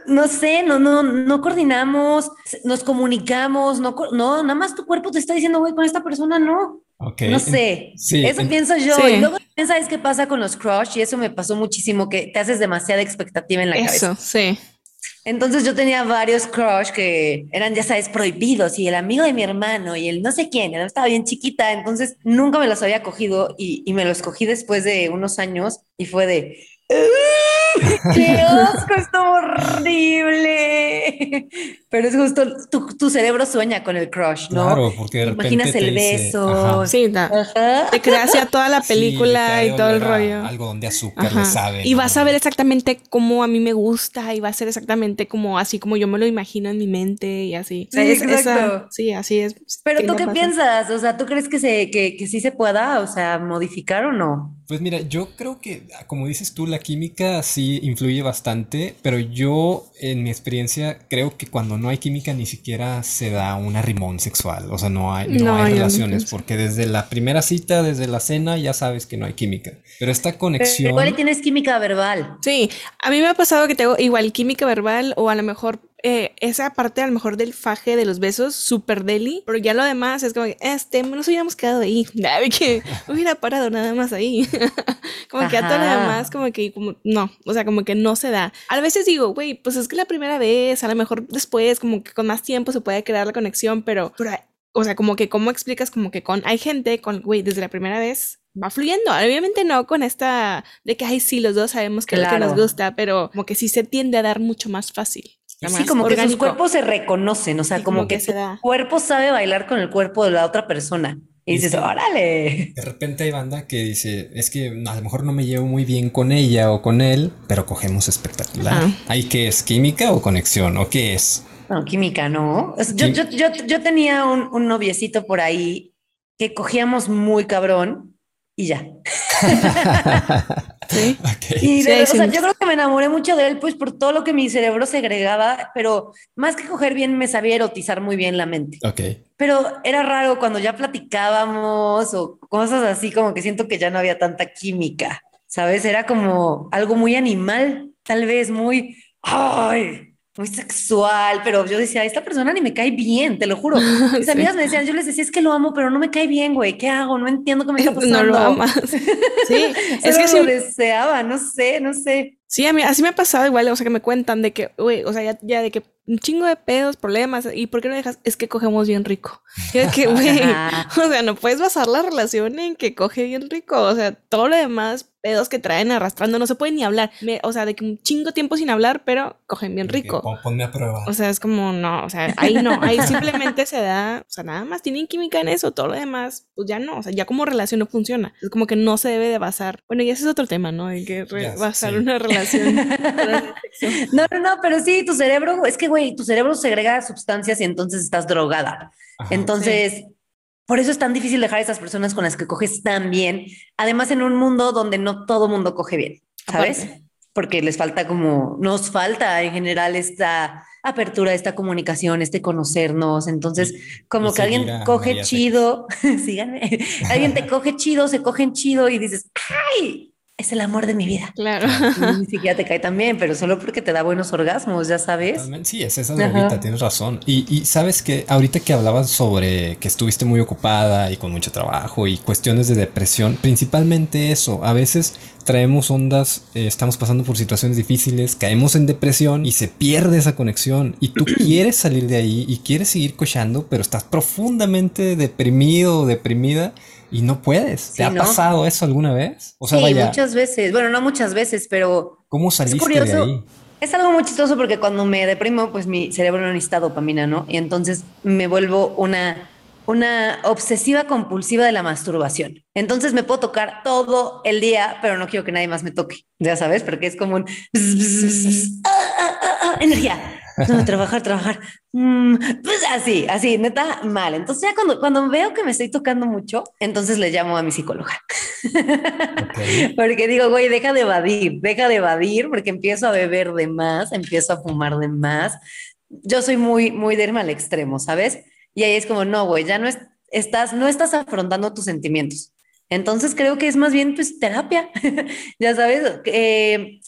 no sé, no, no, no coordinamos, nos comunicamos, no, no, nada más tu cuerpo te está diciendo, güey, con esta persona no. No sé, eso pienso yo. Y luego ¿sabes qué pasa con los crush? Y eso me pasó muchísimo, que te haces demasiada expectativa en la cabeza. Eso, sí. Entonces yo tenía varios crush que eran, ya sabes, prohibidos y el amigo de mi hermano y el no sé quién, estaba bien chiquita, entonces nunca me los había cogido y, y me los cogí después de unos años y fue de, ¡Qué asco! ¡Esto horrible! Pero es justo, tu, cerebro sueña con el crush, ¿no? Claro, porque de Imaginas el beso. Sí, te creas ya toda la película y todo el rollo. Algo donde azúcar le sabe. Y vas a ver exactamente cómo a mí me gusta y va a ser exactamente como así como yo me lo imagino en mi mente y así. Sí, exacto. sí, así es. Pero tú qué piensas? O sea, ¿tú crees que, se, que, que sí se pueda, o sea, modificar o no? Pues mira, yo creo que, como dices tú, la química sí influye bastante, pero yo en mi experiencia creo que cuando no hay química ni siquiera se da un arrimón sexual, o sea, no hay, no, hay relaciones, porque desde la primera cita, desde la cena, ya sabes que no hay química. Pero esta conexión... igual tienes química verbal. Sí, a mí me ha pasado que tengo igual química verbal o a lo mejor eh, esa parte a lo mejor del faje de los besos, súper deli, pero ya lo demás es como que, este, nos hubiéramos quedado ahí, que hubiera parado nada más ahí. como que a todo lo demás, como que, como, no, o sea, como que no se da. A veces digo, güey, pues es que la primera vez, a lo mejor después, como que con más tiempo se puede crear la conexión, pero, pero o sea, como que, ¿cómo explicas? Como que con, hay gente con, güey, desde la primera vez va fluyendo. Obviamente no con esta de que, ay, sí, los dos sabemos que es lo que nos gusta, pero como que sí se tiende a dar mucho más fácil. Sí, como que sus cuerpos se reconocen, o sea, como, que, su cuerpo sabe bailar con el cuerpo de la otra persona. Y dices, órale. De repente hay banda que dice, es que a lo mejor no me llevo muy bien con ella o con él, pero cogemos espectacular. ¿Hay qué es? ¿Química o conexión? ¿O qué es? No, química, no. Yo, yo, yo, yo tenía un, un, noviecito por ahí que cogíamos muy cabrón y ya. sí. Y o sea, yo creo que me enamoré mucho de él, pues por todo lo que mi cerebro segregaba, pero más que coger bien, me sabía erotizar muy bien la mente. Ok. Pero era raro cuando ya platicábamos o cosas así, como que siento que ya no había tanta química, ¿sabes? Era como algo muy animal, tal vez muy. ¡Ay! Muy sexual, pero yo decía, esta persona ni me cae bien, te lo juro. Mis amigas me decían, yo les decía, es que lo amo, pero no me cae bien, güey, ¿qué hago? No entiendo qué me está pasando. No lo amas. Sí, es que lo deseaba, no sé, no sé. Sí, a mí así me ha pasado igual, o sea, que me cuentan de que, güey, o sea, ya, ya de que un chingo de pedos, problemas, ¿y por qué no dejas? Es que cogemos bien rico. Y es que, güey, o sea, no puedes basar la relación en que coge bien rico, o sea, todo lo demás pedos que traen arrastrando, no se puede ni hablar. o sea, de que un chingo tiempo sin hablar, pero cogen bien rico. ponme a prueba. O sea, es como, no, o sea, ahí no, ahí simplemente se da, o sea, nada más tienen química en eso, todo lo demás, pues ya no, o sea, ya como relación no funciona. Es como que no se debe de basar. Bueno, y ese es otro tema, ¿no? Hay que basar una relación. no, no, no, pero sí, tu cerebro, es que, güey, tu cerebro segrega sustancias y entonces estás drogada. entonces, por eso es tan difícil dejar a esas personas con las que coges tan bien. Además, en un mundo donde no todo mundo coge bien, ¿sabes? Porque les falta como, nos falta en general esta apertura, esta comunicación, este conocernos. Entonces, como que alguien coge chido, síganme, alguien te coge chido, se cogen chido y dices, ¡ay! Es el amor de mi vida. Claro. Ni siquiera te cae tan bien, pero solo porque te da buenos orgasmos, ya sabes. Sí, es esa droguita, tienes razón. Y, y, sabes que ahorita que hablabas sobre que estuviste muy ocupada y con mucho trabajo y cuestiones de depresión, principalmente eso, a veces traemos ondas, eh, estamos pasando por situaciones difíciles, caemos en depresión y se pierde esa conexión. Y tú quieres salir de ahí y quieres seguir cochando, pero estás profundamente deprimido o deprimida y no puedes. ¿Te ha pasado eso alguna vez? O sea, sí, muchas veces. Bueno, no muchas veces, pero. ¿Cómo saliste de ahí? Es algo muy chistoso porque cuando me deprimo, pues mi cerebro no necesita dopamina, ¿no? Y entonces me vuelvo una, una obsesiva compulsiva de la masturbación. Entonces me puedo tocar todo el día, pero no quiero que nadie más me toque, ya sabes, porque es como un energía. No, trabajar, trabajar. Mm, pues así, así, neta, mal. Entonces ya cuando, cuando veo que me estoy tocando mucho, entonces le llamo a mi psicóloga. porque digo, güey, deja de evadir, deja de evadir, porque empiezo a beber de más, empiezo a fumar de más. Yo soy muy, muy de irme al extremo, ¿sabes? Y ahí es como, no, güey, ya no es, estás, no estás afrontando tus sentimientos. Entonces creo que es más bien, pues, terapia. ya sabes, eh,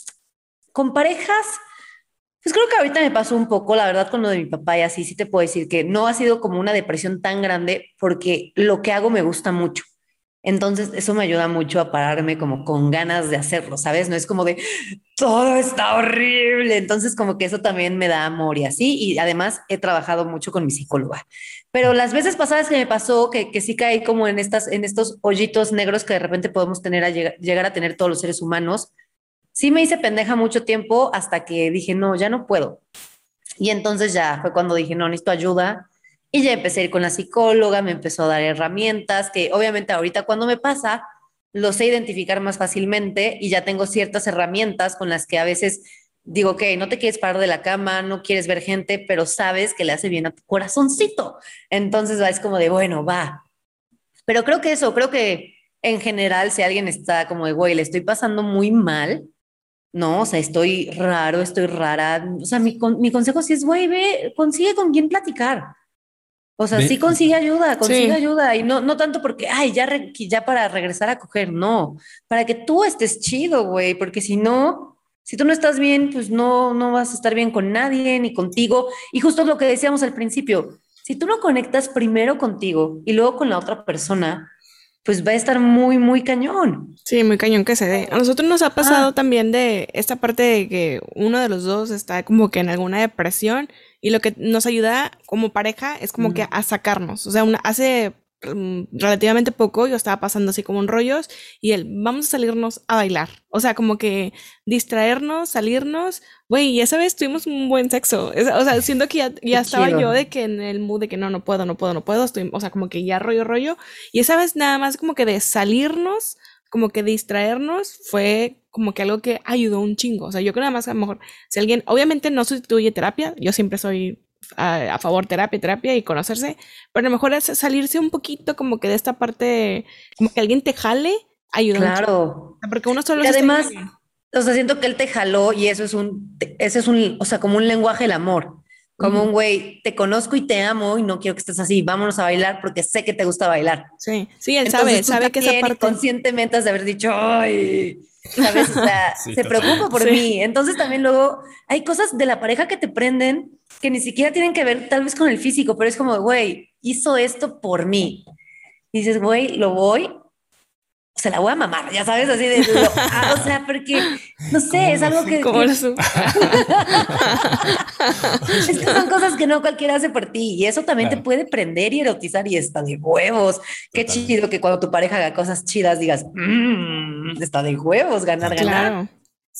con parejas pues creo que ahorita me pasó un poco, la verdad, con lo de mi papá y así, sí te puedo decir que no ha sido como una depresión tan grande porque lo que hago me gusta mucho. Entonces, eso me ayuda mucho a pararme como con ganas de hacerlo, ¿sabes? No es como de todo está horrible. Entonces, como que eso también me da amor y así. Y además, he trabajado mucho con mi psicóloga. Pero las veces pasadas que me pasó, que, que sí caí como en, estas, en estos hoyitos negros que de repente podemos tener a llegar a tener todos los seres humanos, sí me hice pendeja mucho tiempo hasta que dije, no, ya no puedo. Y entonces ya fue cuando dije, no, necesito ayuda. Y ya empecé a ir con la psicóloga, me empezó a dar herramientas que obviamente ahorita cuando me pasa, lo sé identificar más fácilmente y ya tengo ciertas herramientas con las que a veces digo, ok, no te quieres parar de la cama, no quieres ver gente, pero sabes que le hace bien a tu corazoncito. Entonces es como de, bueno, va. Pero creo que eso, creo que en general, si alguien está como de, güey, le estoy pasando muy mal, no, o sea, estoy raro, estoy rara. O sea, mi, mi consejo sí es, güey, ve, consigue con quién platicar. O sea, sí consigue ayuda, consigue ayuda. Y no, no tanto porque, ay, ya, ya para regresar a coger, no. Para que tú estés chido, güey, porque si no, si tú no estás bien, pues no, no vas a estar bien con nadie ni contigo. Y justo lo que decíamos al principio, si tú no conectas primero contigo y luego con la otra persona, pues va a estar muy, muy cañón. Sí, muy cañón que se dé. A nosotros nos ha pasado también de esta parte de que uno de los dos está como que en alguna depresión y lo que nos ayuda como pareja es como que a sacarnos. O sea, hace mm, relativamente poco, yo estaba pasando así como en rollos y él, vamos a salirnos a bailar. O sea, como que distraernos, salirnos. Güey, y esa vez tuvimos un buen sexo. o sea, siento que ya, ya estaba yo de que en el mood de que no, no puedo, no puedo, no puedo. Estoy, o sea, como que ya rollo, rollo. Y esa vez nada más como que de salirnos, como que distraernos, fue como que algo que ayudó un chingo. O sea, yo creo nada más a lo mejor, si alguien, obviamente no sustituye terapia, yo siempre soy a, favor terapia, terapia y conocerse, pero a lo mejor es salirse un poquito como que de esta parte, como que alguien te jale, ayuda. Claro. Porque uno solo... Y además, o sea, siento que él te jaló y eso es un, eso es un, o sea, como un lenguaje del amor. Como un güey, te conozco y te amo y no quiero que estés así, vámonos a bailar porque sé que te gusta bailar. Sí, sí, él sabe, sabe que esa parte... Conscientemente has de haber dicho, ay, ¿sabes? O sea, se preocupa por mí. Entonces también luego hay cosas de la pareja que te prenden que ni siquiera tienen que ver tal vez con el físico, pero es como, güey, hizo esto por mí. Y dices, güey, lo voy, se la voy a mamar, ya sabes, así de, ah, o sea, porque, no sé, es algo que... es que son cosas que no cualquiera hace por ti y eso también te puede prender y erotizar y está de huevos. Qué chido que cuando tu pareja haga cosas chidas digas, mmm, está de huevos ganar, ganar.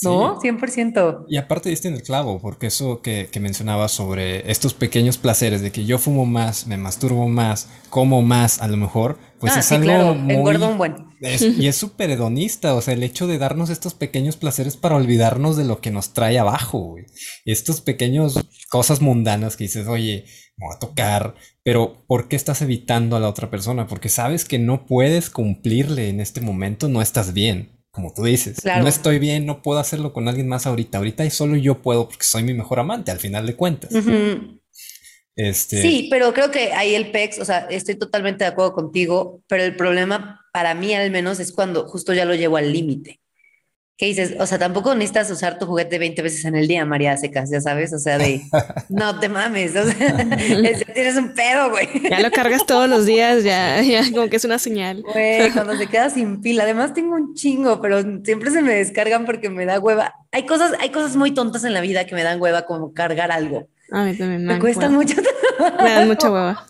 ¿No? 100%. Y aparte diste en el clavo, porque eso que, que mencionabas sobre estos pequeños placeres de que yo fumo más, me masturbo más, como más, a lo mejor, pues ah, es algo muy... un buen. y es súper hedonista, o sea, el hecho de darnos estos pequeños placeres para olvidarnos de lo que nos trae abajo, güey. Estos pequeños cosas mundanas que dices, oye, me voy a tocar, pero ¿por qué estás evitando a la otra persona? Porque sabes que no puedes cumplirle en este momento, no estás bien como tú dices, no estoy bien, no puedo hacerlo con alguien más ahorita. Ahorita y solo yo puedo porque soy mi mejor amante, al final de cuentas. Este... Sí, pero creo que ahí el PEX, o sea, estoy totalmente de acuerdo contigo, pero el problema para mí al menos es cuando justo ya lo llevo al límite. ¿Qué dices? O sea, tampoco necesitas usar tu juguete 20 veces en el día, María Secas, ya sabes, o sea, de no te mames, o sea, tienes un pedo, güey. Ya lo cargas todos los días, ya, ya como que es una señal. Güey, cuando se queda sin pila, además tengo un chingo, pero siempre se me descargan porque me da hueva. Hay cosas, hay cosas muy tontas en la vida que me dan hueva, como cargar algo. A mí también me, me cuesta mucho. Me dan mucha hueva.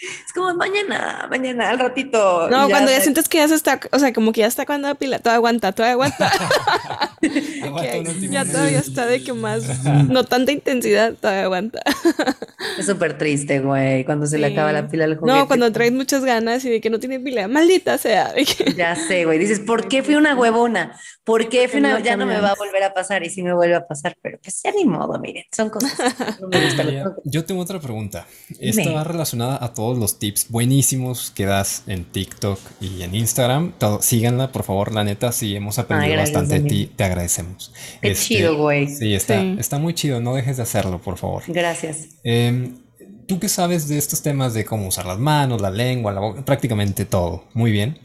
Es como mañana, mañana, al ratito. No, cuando ya sientes que ya se está, o sea, como que ya está cuando la pila, todo aguanta, todo aguanta. ya todavía está de que más, no tanta intensidad, todavía aguanta. es súper triste, güey, cuando se le acaba la pila al juguete. No, cuando traes muchas ganas y de que no tiene pila, maldita sea. ya sé, güey, dices, ¿por qué fui una huevona? ¿Por qué fui una, ya no me va a volver a pasar y si me vuelve a pasar? Pero pues ya ni modo, miren, son cosas. Yo tengo otra pregunta. Esta va relacionada a todo los tips buenísimos que das en TikTok y en Instagram. Todo, síganla, por favor, la neta, si hemos aprendido bastante de ti, te agradecemos. Qué este, chido, güey. Sí está, está muy chido, no dejes de hacerlo, por favor. Gracias. Em, ¿Tú qué sabes de estos temas de cómo usar las manos, la lengua, la boca, prácticamente todo? Muy bien.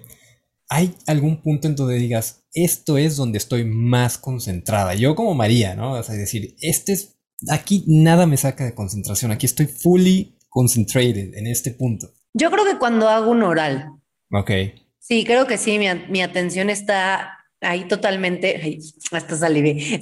¿Hay algún punto en donde digas, esto es donde estoy más concentrada? Yo como María, ¿no? O sea, decir, este es, aquí nada me saca de concentración, aquí estoy fully concentrated en este punto? Yo creo que cuando hago un oral. Ok. Sí, creo que sí, mi, mi atención está ahí totalmente. Ay, hasta salivé.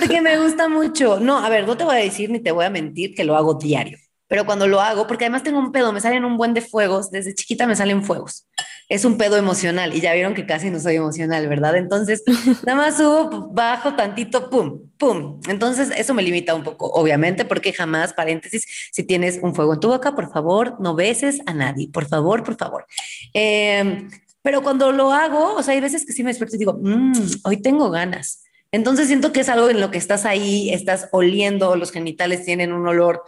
Porque me gusta mucho. No, a ver, no te voy a decir ni te voy a mentir que lo hago diario pero cuando lo hago, porque además tengo un pedo, me salen un buen de fuegos, desde chiquita me salen fuegos. Es un pedo emocional y ya vieron que casi no soy emocional, ¿verdad? Entonces, nada más subo, bajo tantito, pum, pum. Entonces, eso me limita un poco, obviamente, porque jamás, paréntesis, si tienes un fuego en tu boca, por favor, no beses a nadie, por favor, por favor. Em, pero cuando lo hago, o sea, hay veces que sí me despierto y digo, mmm, hoy tengo ganas. Entonces siento que es algo en lo que estás ahí, estás oliendo, los genitales tienen un olor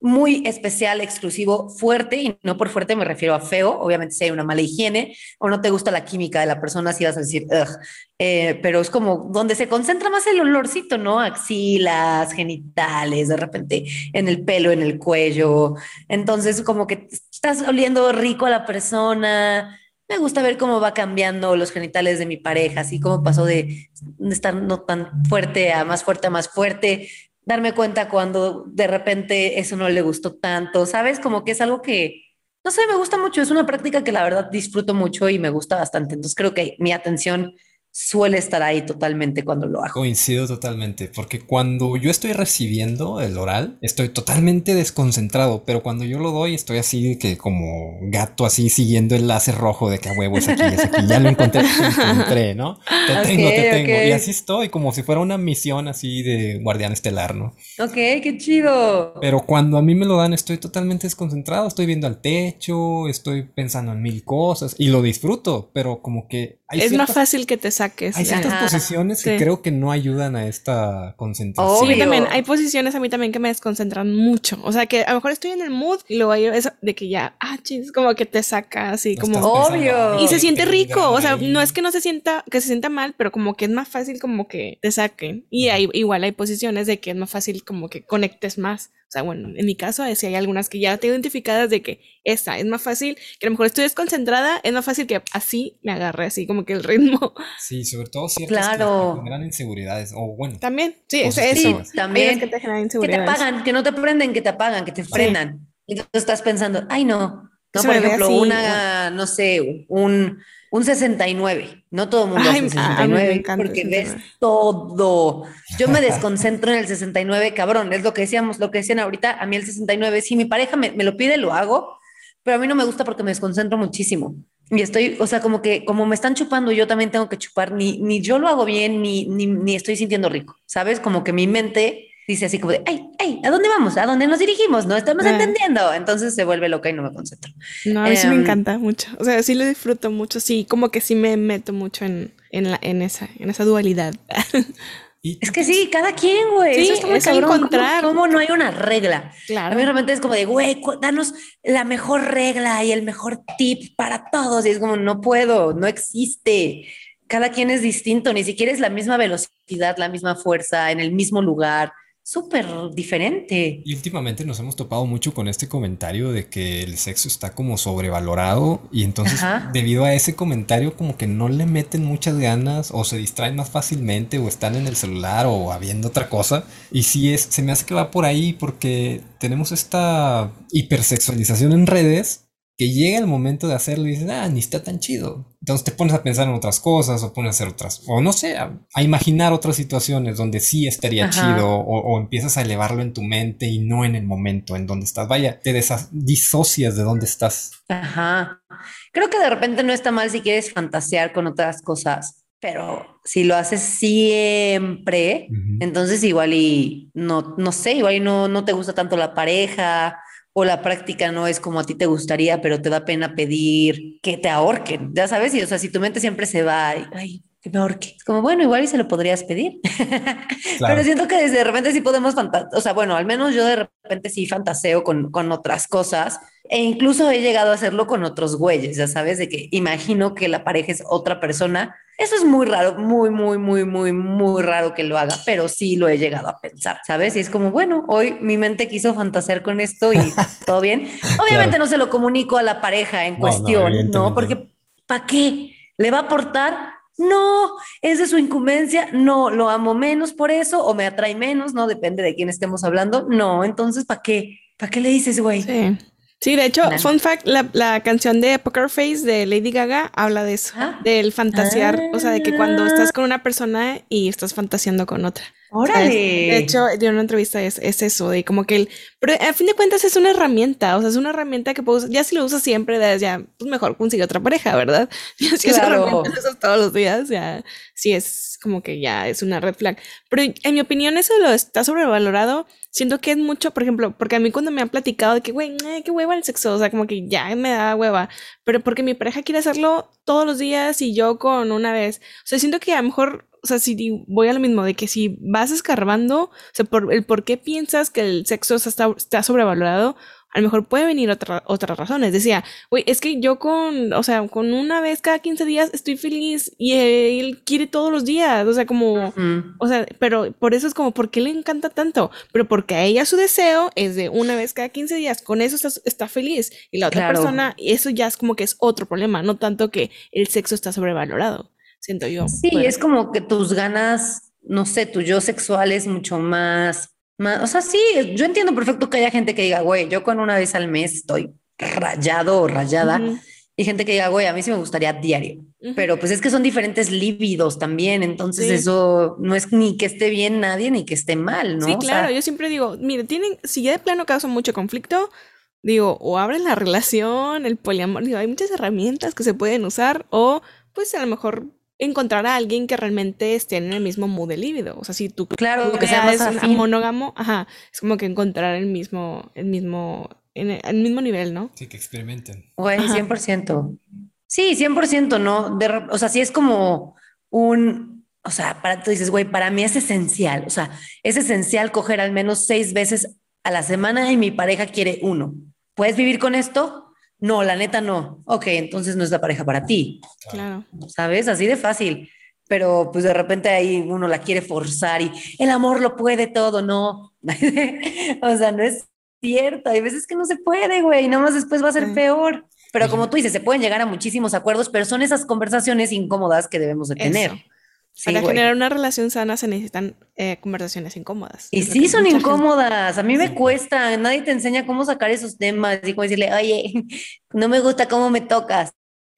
muy especial, exclusivo, fuerte, y no por fuerte me refiero a feo, obviamente si hay una mala higiene o no te gusta la química de la persona, si vas a decir, eh, pero es como donde se concentra más el olorcito, ¿no? Axilas, genitales, de repente en el pelo, en el cuello, entonces como que estás oliendo rico a la persona. Me gusta ver cómo va cambiando los genitales de mi pareja, así como pasó de estar no tan fuerte a más fuerte a más fuerte, darme cuenta cuando de repente eso no le gustó tanto, ¿sabes? Como que es algo que, no sé, me gusta mucho, es una práctica que la verdad disfruto mucho y me gusta bastante. Entonces creo que mi atención suele estar ahí totalmente cuando lo hago. Coincido totalmente, porque cuando yo estoy recibiendo el oral, estoy totalmente desconcentrado, pero cuando yo lo doy, estoy así que como gato así siguiendo el láser rojo de que a huevo es aquí, es aquí, ya lo encontré, lo encontré, ¿no? Te tengo, te tengo. Y así estoy, como si fuera una misión así de guardián estelar, ¿no? Ok, qué chido. Pero cuando a mí me lo dan, estoy totalmente desconcentrado, estoy viendo al techo, estoy pensando en mil cosas y lo disfruto, pero como que es más fácil que te saques. Hay ciertas posiciones que creo que no ayudan a esta concentración. Sí, también hay posiciones a mí también que me desconcentran mucho. O sea, que a lo mejor estoy en el mood y luego hay eso de que ya, ah, chis, como que te saca así, como obvio. Y se siente rico. O sea, no es que no se sienta, que se sienta mal, pero como que es más fácil como que te saquen. Y hay, igual hay posiciones de que es más fácil como que conectes más. Sea, bueno, en mi caso, si hay algunas que ya tengo identificadas de que esta es más fácil, que a lo mejor estoy desconcentrada, es más fácil que así me agarre, así como que el ritmo. Sí, sobre todo ciertas claro. que generan inseguridades, o bueno. También, sí, es eso. también. Que te, que te apagan, que no te prenden, que te apagan, que te frenan. Y tú estás pensando, ay no, no, por ejemplo, una, no sé, un un 69. No todo el mundo hace 69 porque ves todo. Yo me desconcentro en el 69, cabrón. Es lo que decíamos, lo que decían ahorita. A mí el 69, si mi pareja me, lo pide, lo hago, pero a mí no me gusta porque me desconcentro muchísimo. Y estoy, o sea, como que como me están chupando, yo también tengo que chupar. Ni, ni yo lo hago bien, ni, ni, ni estoy sintiendo rico. ¿Sabes? Como que mi mente dice así como de, ay, ay, ¿a dónde vamos? ¿A dónde nos dirigimos? No estamos entendiendo. Entonces se vuelve loca y no me concentro. No, a mí sí me em, encanta mucho. O sea, sí lo disfruto mucho. Sí, como que sí me meto mucho en, en, la, en, esa, en esa dualidad. es que sí, cada quien, güey. Sí, Eso está muy encontrar. ¿Cómo, no hay una regla? Claro. A mí realmente es como de, güey, danos la mejor regla y el mejor tip para todos. Y es como, no puedo, no existe. Cada quien es distinto, ni siquiera es la misma velocidad, la misma fuerza, en el mismo lugar súper diferente. Y últimamente nos hemos topado mucho con este comentario de que el sexo está como sobrevalorado y entonces debido a ese comentario como que no le meten muchas ganas o se distraen más fácilmente o están en el celular o habiendo otra cosa. Y sí es, se me hace que va por ahí porque tenemos esta hipersexualización en redes que llega el momento de hacerlo y dices, ah, ni está tan chido. Entonces te pones a pensar en otras cosas o pones a hacer otras, o no sé, a, imaginar otras situaciones donde sí estaría chido o, empiezas a elevarlo en tu mente y no en el momento en donde estás. Vaya, te disocias de dónde estás. Ajá. Creo que de repente no está mal si quieres fantasear con otras cosas, pero si lo haces siempre, entonces igual y no, no sé, igual y no, no te gusta tanto la pareja o la práctica no es como a ti te gustaría, pero te da pena pedir que te ahorquen, ya sabes, y o sea, si tu mente siempre se va, ay, que me ahorque, es como, bueno, igual y se lo podrías pedir, pero siento que desde de repente sí podemos fantasear, o sea, bueno, al menos yo de repente sí fantaseo con, con otras cosas, e incluso he llegado a hacerlo con otros güeyes, ya sabes, de que imagino que la pareja es otra persona. Eso es muy raro, muy, muy, muy, muy, muy raro que lo haga, pero sí lo he llegado a pensar, ¿sabes? Y es como, bueno, hoy mi mente quiso fantasear con esto y todo bien. Obviamente no se lo comunico a la pareja en cuestión, ¿no? Porque ¿para qué? ¿Le va a aportar? No, es de su incumbencia, no, lo amo menos por eso o me atrae menos, no depende de quién estemos hablando. No, entonces, ¿para qué? ¿Para qué le dices, güey? Sí. Sí, de hecho, fun fact, la, canción de Poker Face de Lady Gaga habla de eso, ah. del fantasear, o sea, de que cuando ah. estás con una persona y estás fantaseando con otra. Órale. De hecho, de una entrevista es, es, eso, de como que el, pero a fin de cuentas es una herramienta, o sea, es una herramienta que puedes, ya si lo usas siempre, ya, pues mejor consigue otra pareja, ¿verdad? Ya si claro. es todos los días, ya, sí es como que ya es una red flag. Pero en mi opinión eso lo está sobrevalorado, siento que es mucho, por ejemplo, porque a mí cuando me han platicado de que, güey, qué hueva el sexo, o sea, como que ya me da hueva, pero porque mi pareja quiere hacerlo todos los días y yo con una vez, o sea, siento que a lo mejor o sea, si voy a lo mismo, de que si vas escarbando, o sea, por el por qué piensas que el sexo está, está sobrevalorado, a lo mejor puede venir otra, otras razones. Decía, güey, es que yo con, o sea, con una vez cada 15 días estoy feliz y él quiere todos los días, o sea, como, o sea, pero por eso es como, ¿por qué le encanta tanto? Pero porque a ella su deseo es de una vez cada 15 días, con eso está, feliz. Y la otra persona, eso ya es como que es otro problema, no tanto que el sexo está sobrevalorado siento yo. Sí, es como que tus ganas, no sé, tu yo sexual es mucho más, o sea, sí, yo entiendo perfecto que haya gente que diga, güey, yo con una vez al mes estoy rayado o rayada. y gente que diga, güey, a mí sí me gustaría diario. Pero pues es que son diferentes líbidos también, entonces eso no es ni que esté bien nadie ni que esté mal, ¿no? Sí, claro, yo siempre digo, mire, tienen, si ya de plano causa mucho conflicto, digo, o abren la relación, el poliamor, digo, hay muchas herramientas que se pueden usar, o pues a lo mejor encontrar a alguien que realmente esté en el mismo mood de líbido. O sea, si tú, claro, que seas monógamo, ajá, es como que encontrar el mismo, el mismo, en el, mismo nivel, ¿no? Sí, que experimenten. Güey, 100%. Sí, 100%, ¿no? o sea, sí es como un, o sea, para tú dices, güey, para mí es esencial, o sea, es esencial coger al menos seis veces a la semana y mi pareja quiere uno. ¿Puedes vivir con esto? No, la neta no. Ok, entonces no es la pareja para ti. Claro. ¿Sabes? Así de fácil. Pero pues de repente ahí uno la quiere forzar y el amor lo puede todo, no. o sea, no es cierto. Hay veces que no se puede, güey. Nada más después va a ser peor. Pero como tú dices, se pueden llegar a muchísimos acuerdos, pero son esas conversaciones incómodas que debemos de tener. Para generar una relación sana se necesitan eh, conversaciones incómodas. Y sí son incómodas. A mí me cuesta. Nadie te enseña cómo sacar esos temas y cómo decirle, oye, no me gusta cómo me tocas.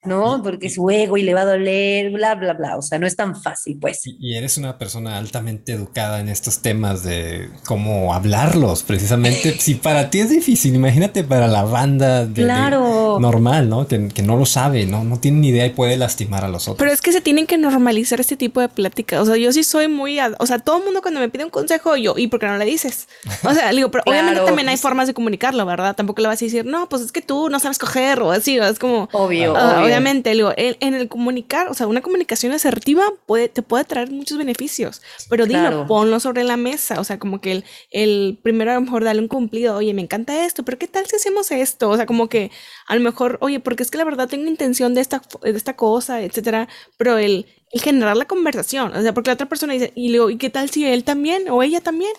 ¿No? Porque su ego y le va a doler, bla, bla, bla. O sea, no es tan fácil, pues. Y eres una persona altamente educada en estos temas de cómo hablarlos, precisamente. si para ti es difícil, imagínate para la banda de, claro. normal, ¿no? Que, no lo sabe, ¿no? No tiene ni idea y puede lastimar a los otros. Pero es que se tienen que normalizar este tipo de pláticas. O sea, yo sí soy muy, o sea, todo el mundo cuando me pide un consejo, yo, ¿y por qué no le dices? O sea, digo, pero obviamente también hay formas de comunicarlo, ¿verdad? Tampoco le vas a decir, no, pues es que tú no sabes coger o así, es como... Obvio, ah, obvio obviamente, en el comunicar, o sea, una comunicación asertiva puede, te puede traer muchos beneficios, pero dilo, ponlo sobre la mesa, o sea, como que el, el primero a lo mejor darle un cumplido, oye, me encanta esto, pero ¿qué tal si hacemos esto? O sea, como que a lo mejor, oye, porque es que la verdad tengo intención de esta, de esta cosa, etcétera, pero el, el generar la conversación, o sea, porque la otra persona dice, y luego, ¿y qué tal si él también o ella también?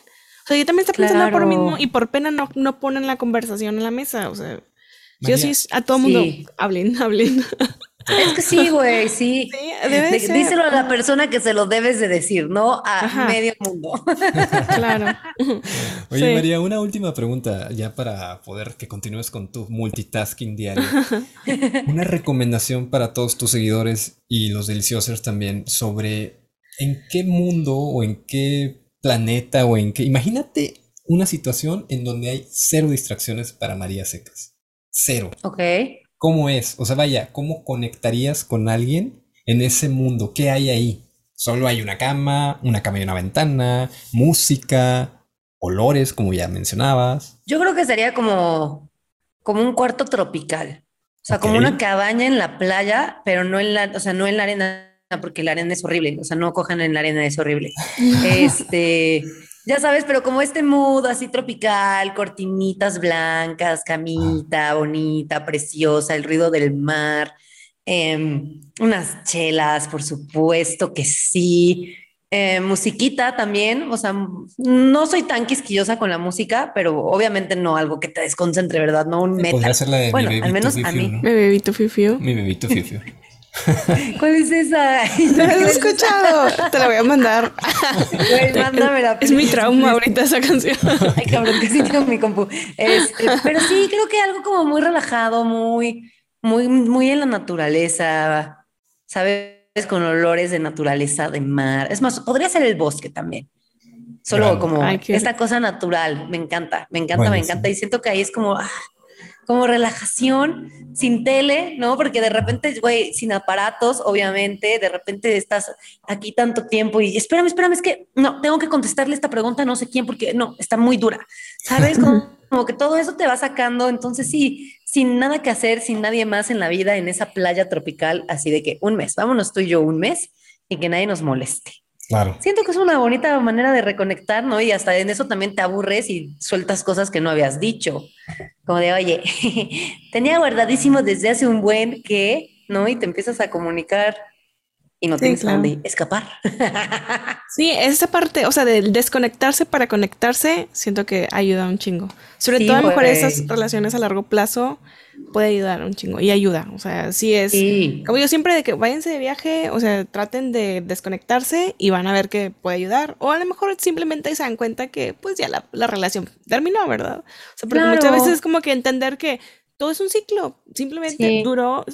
O sea, ella también está pensando por lo mismo y por pena no, no ponen la conversación en la mesa, o sea. Yo sí, a todo mundo, hablen, hablen. Es que sí, güey, sí. díselo a la persona que se lo debes de decir, no a medio mundo. claro. Oye, María, una última pregunta ya para poder que continúes con tu multitasking diario. una recomendación para todos tus seguidores y los deliciosos también sobre en qué mundo o en qué planeta o en qué... Imagínate una situación en donde hay cero distracciones para María Secas. Cero. Ok. ¿Cómo es? O sea, vaya, ¿cómo conectarías con alguien en ese mundo? ¿Qué hay ahí? Solo hay una cama, una cama y una ventana, música, olores, como ya mencionabas. Yo creo que sería como, como un cuarto tropical. O sea, como una cabaña en la playa, pero no en la, o sea, no en la arena, porque la arena es horrible. O sea, no cojan en la arena, es horrible. este, ya sabes, pero como este mood así tropical, cortinitas blancas, camita bonita, preciosa, el ruido del mar, em, unas chelas, por supuesto que sí. Eh, musiquita también, o sea, no soy tan quisquillosa con la música, pero obviamente no algo que te desconcentre, ¿verdad? No un metal. Podría ser la de bueno, mi al menos a mí. Mi bebito fifiu. Mi bebito fifiu. ¿Cuál es esa? ¿No has escuchado? Te la voy a mandar. mándamela. Es, mi trauma ahorita esa canción. Ay, cabrón, que sí tengo mi compu. Este, pero sí, creo que algo como muy relajado, muy, muy, muy en la naturaleza, ¿sabes? Con olores de naturaleza, de mar. Es más, podría ser el bosque también. Solo como esta cosa natural. Me encanta, me encanta, me encanta. Y siento que ahí es como... Ah, como relajación, sin tele, ¿no? Porque de repente, güey, sin aparatos, obviamente, de repente estás aquí tanto tiempo y espérame, espérame, es que no, tengo que contestarle esta pregunta no sé quién porque no, está muy dura, ¿sabes? Como, que todo eso te va sacando, entonces sí, sin nada que hacer, sin nadie más en la vida, en esa playa tropical, así de que un mes, vámonos tú y yo un mes y que nadie nos moleste. Claro. Siento que es una bonita manera de reconectar, ¿no? Y hasta en eso también te aburres y sueltas cosas que no habías dicho. Como de, oye, tenía guardadísimo desde hace un buen que, ¿no? Y te empiezas a comunicar y no tienes claro. dónde escapar. sí, esa parte, o sea, del desconectarse para conectarse, siento que ayuda un chingo. Sobre todo a lo mejor esas relaciones a largo plazo puede ayudar un chingo y ayuda. O sea, sí es como yo siempre de que váyanse de viaje, o sea, traten de desconectarse y van a ver que puede ayudar. O a lo mejor simplemente se dan cuenta que pues ya la, relación terminó, ¿verdad? O sea, porque muchas veces es como que entender que todo es un ciclo. Simplemente duró,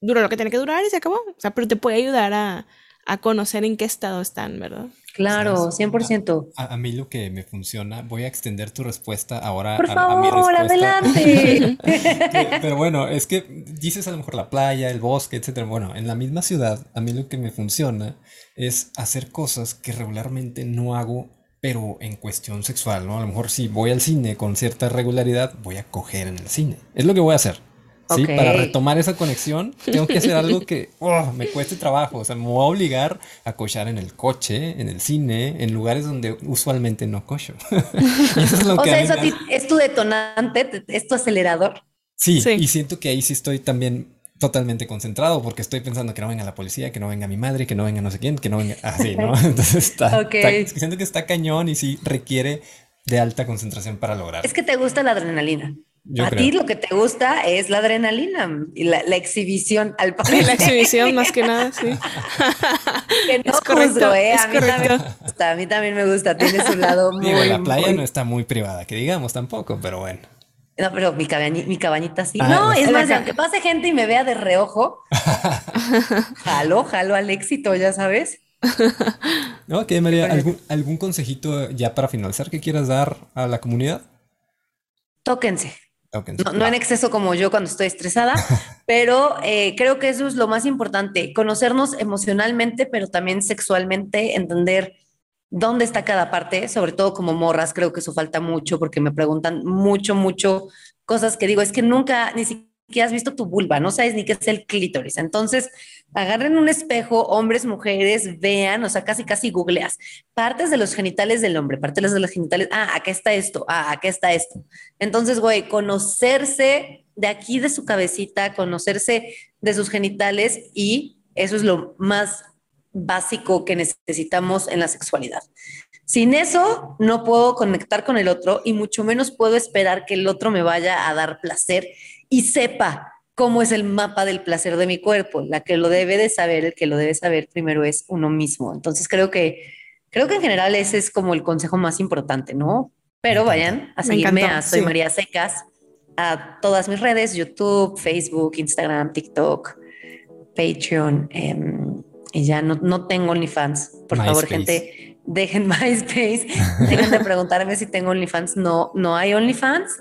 duró lo que tiene que durar y se acabó. O sea, pero te puede ayudar a, a conocer en qué estado están, ¿verdad? Claro, 100%. A, mí lo que me funciona, voy a extender tu respuesta ahora Por a, favor, adelante. pero bueno, es que dices a lo mejor la playa, el bosque, etcétera. Bueno, en la misma ciudad, a mí lo que me funciona es hacer cosas que regularmente no hago pero en cuestión sexual, ¿no? A lo mejor si voy al cine con cierta regularidad, voy a coger en el cine. Es lo que voy a hacer. ¿Sí? Para retomar esa conexión, tengo que hacer algo que oh, me cueste trabajo. O sea, me voy a obligar a cochar en el coche, en el cine, en lugares donde usualmente no cocho. o sea, eso es tu detonante, es tu acelerador. Sí, sí, y siento que ahí sí estoy también totalmente concentrado porque estoy pensando que no venga la policía, que no venga mi madre, que no venga no sé quién, que no venga así, ¿no? Entonces está, okay. siento que está cañón y sí requiere de alta concentración para lograr. Es que te gusta la adrenalina a ti lo que te gusta es la adrenalina y la, exhibición al parecer. La exhibición más que nada, sí. que no es correcto, ¿eh? a, mí también me gusta, a mí también me gusta, tiene su lado muy... Digo, la playa no está muy privada, que digamos tampoco, pero bueno. No, pero mi, cabañita, mi cabañita sí. Ah, no, es más, aunque pase gente y me vea de reojo, jalo, jalo al éxito, ya sabes. ok, María, ¿algún, ¿algún consejito ya para finalizar que quieras dar a la comunidad? Tóquense no, en exceso como yo cuando estoy estresada, pero eh, creo que eso es lo más importante, conocernos emocionalmente, pero también sexualmente, entender dónde está cada parte, sobre todo como morras, creo que eso falta mucho porque me preguntan mucho, mucho cosas que digo, es que nunca, ni siquiera que has visto tu vulva, no sabes ni qué es el clítoris. Entonces, agarren un espejo, hombres, mujeres, vean, o sea, casi, casi googleas partes de los genitales del hombre, partes de los genitales, ah, acá está esto, ah, acá está esto. Entonces, güey, conocerse de aquí de su cabecita, conocerse de sus genitales y eso es lo más básico que necesitamos en la sexualidad. Sin eso, no puedo conectar con el otro y mucho menos puedo esperar que el otro me vaya a dar placer y sepa cómo es el mapa del placer de mi cuerpo. La que lo debe de saber, el que lo debe saber primero es uno mismo. Entonces creo que, creo que en general ese es como el consejo más importante, ¿no? Pero vayan a seguirme a Soy María Secas, a todas mis redes, YouTube, Facebook, Instagram, TikTok, Patreon. Em, y ya no, no tengo OnlyFans. Por favor, gente, dejen MySpace. Dejen de preguntarme si tengo OnlyFans. No, no hay OnlyFans.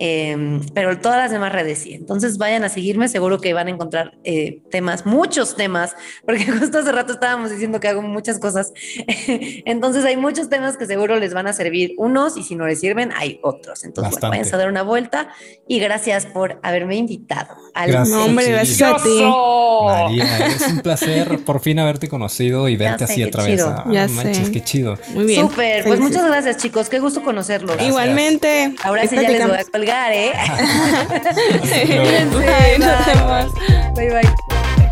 Em, pero todas las demás redes sí. Entonces vayan a seguirme, seguro que van a encontrar eh, temas, muchos temas, porque justo hace rato estábamos diciendo que hago muchas cosas. Entonces hay muchos temas que seguro les van a servir unos y si no les sirven, hay otros. Entonces bueno, vayan a dar una vuelta y gracias por haberme invitado. Al nombre, gracias a ti. María, es un placer por fin haberte conocido y verte así otra vez. Ah, manches, qué chido. Muy bien. Súper, pues muchas gracias chicos, qué gusto conocerlos. Igualmente. Ahora sí ya les voy a ¿eh? bye, bye. bye, bye.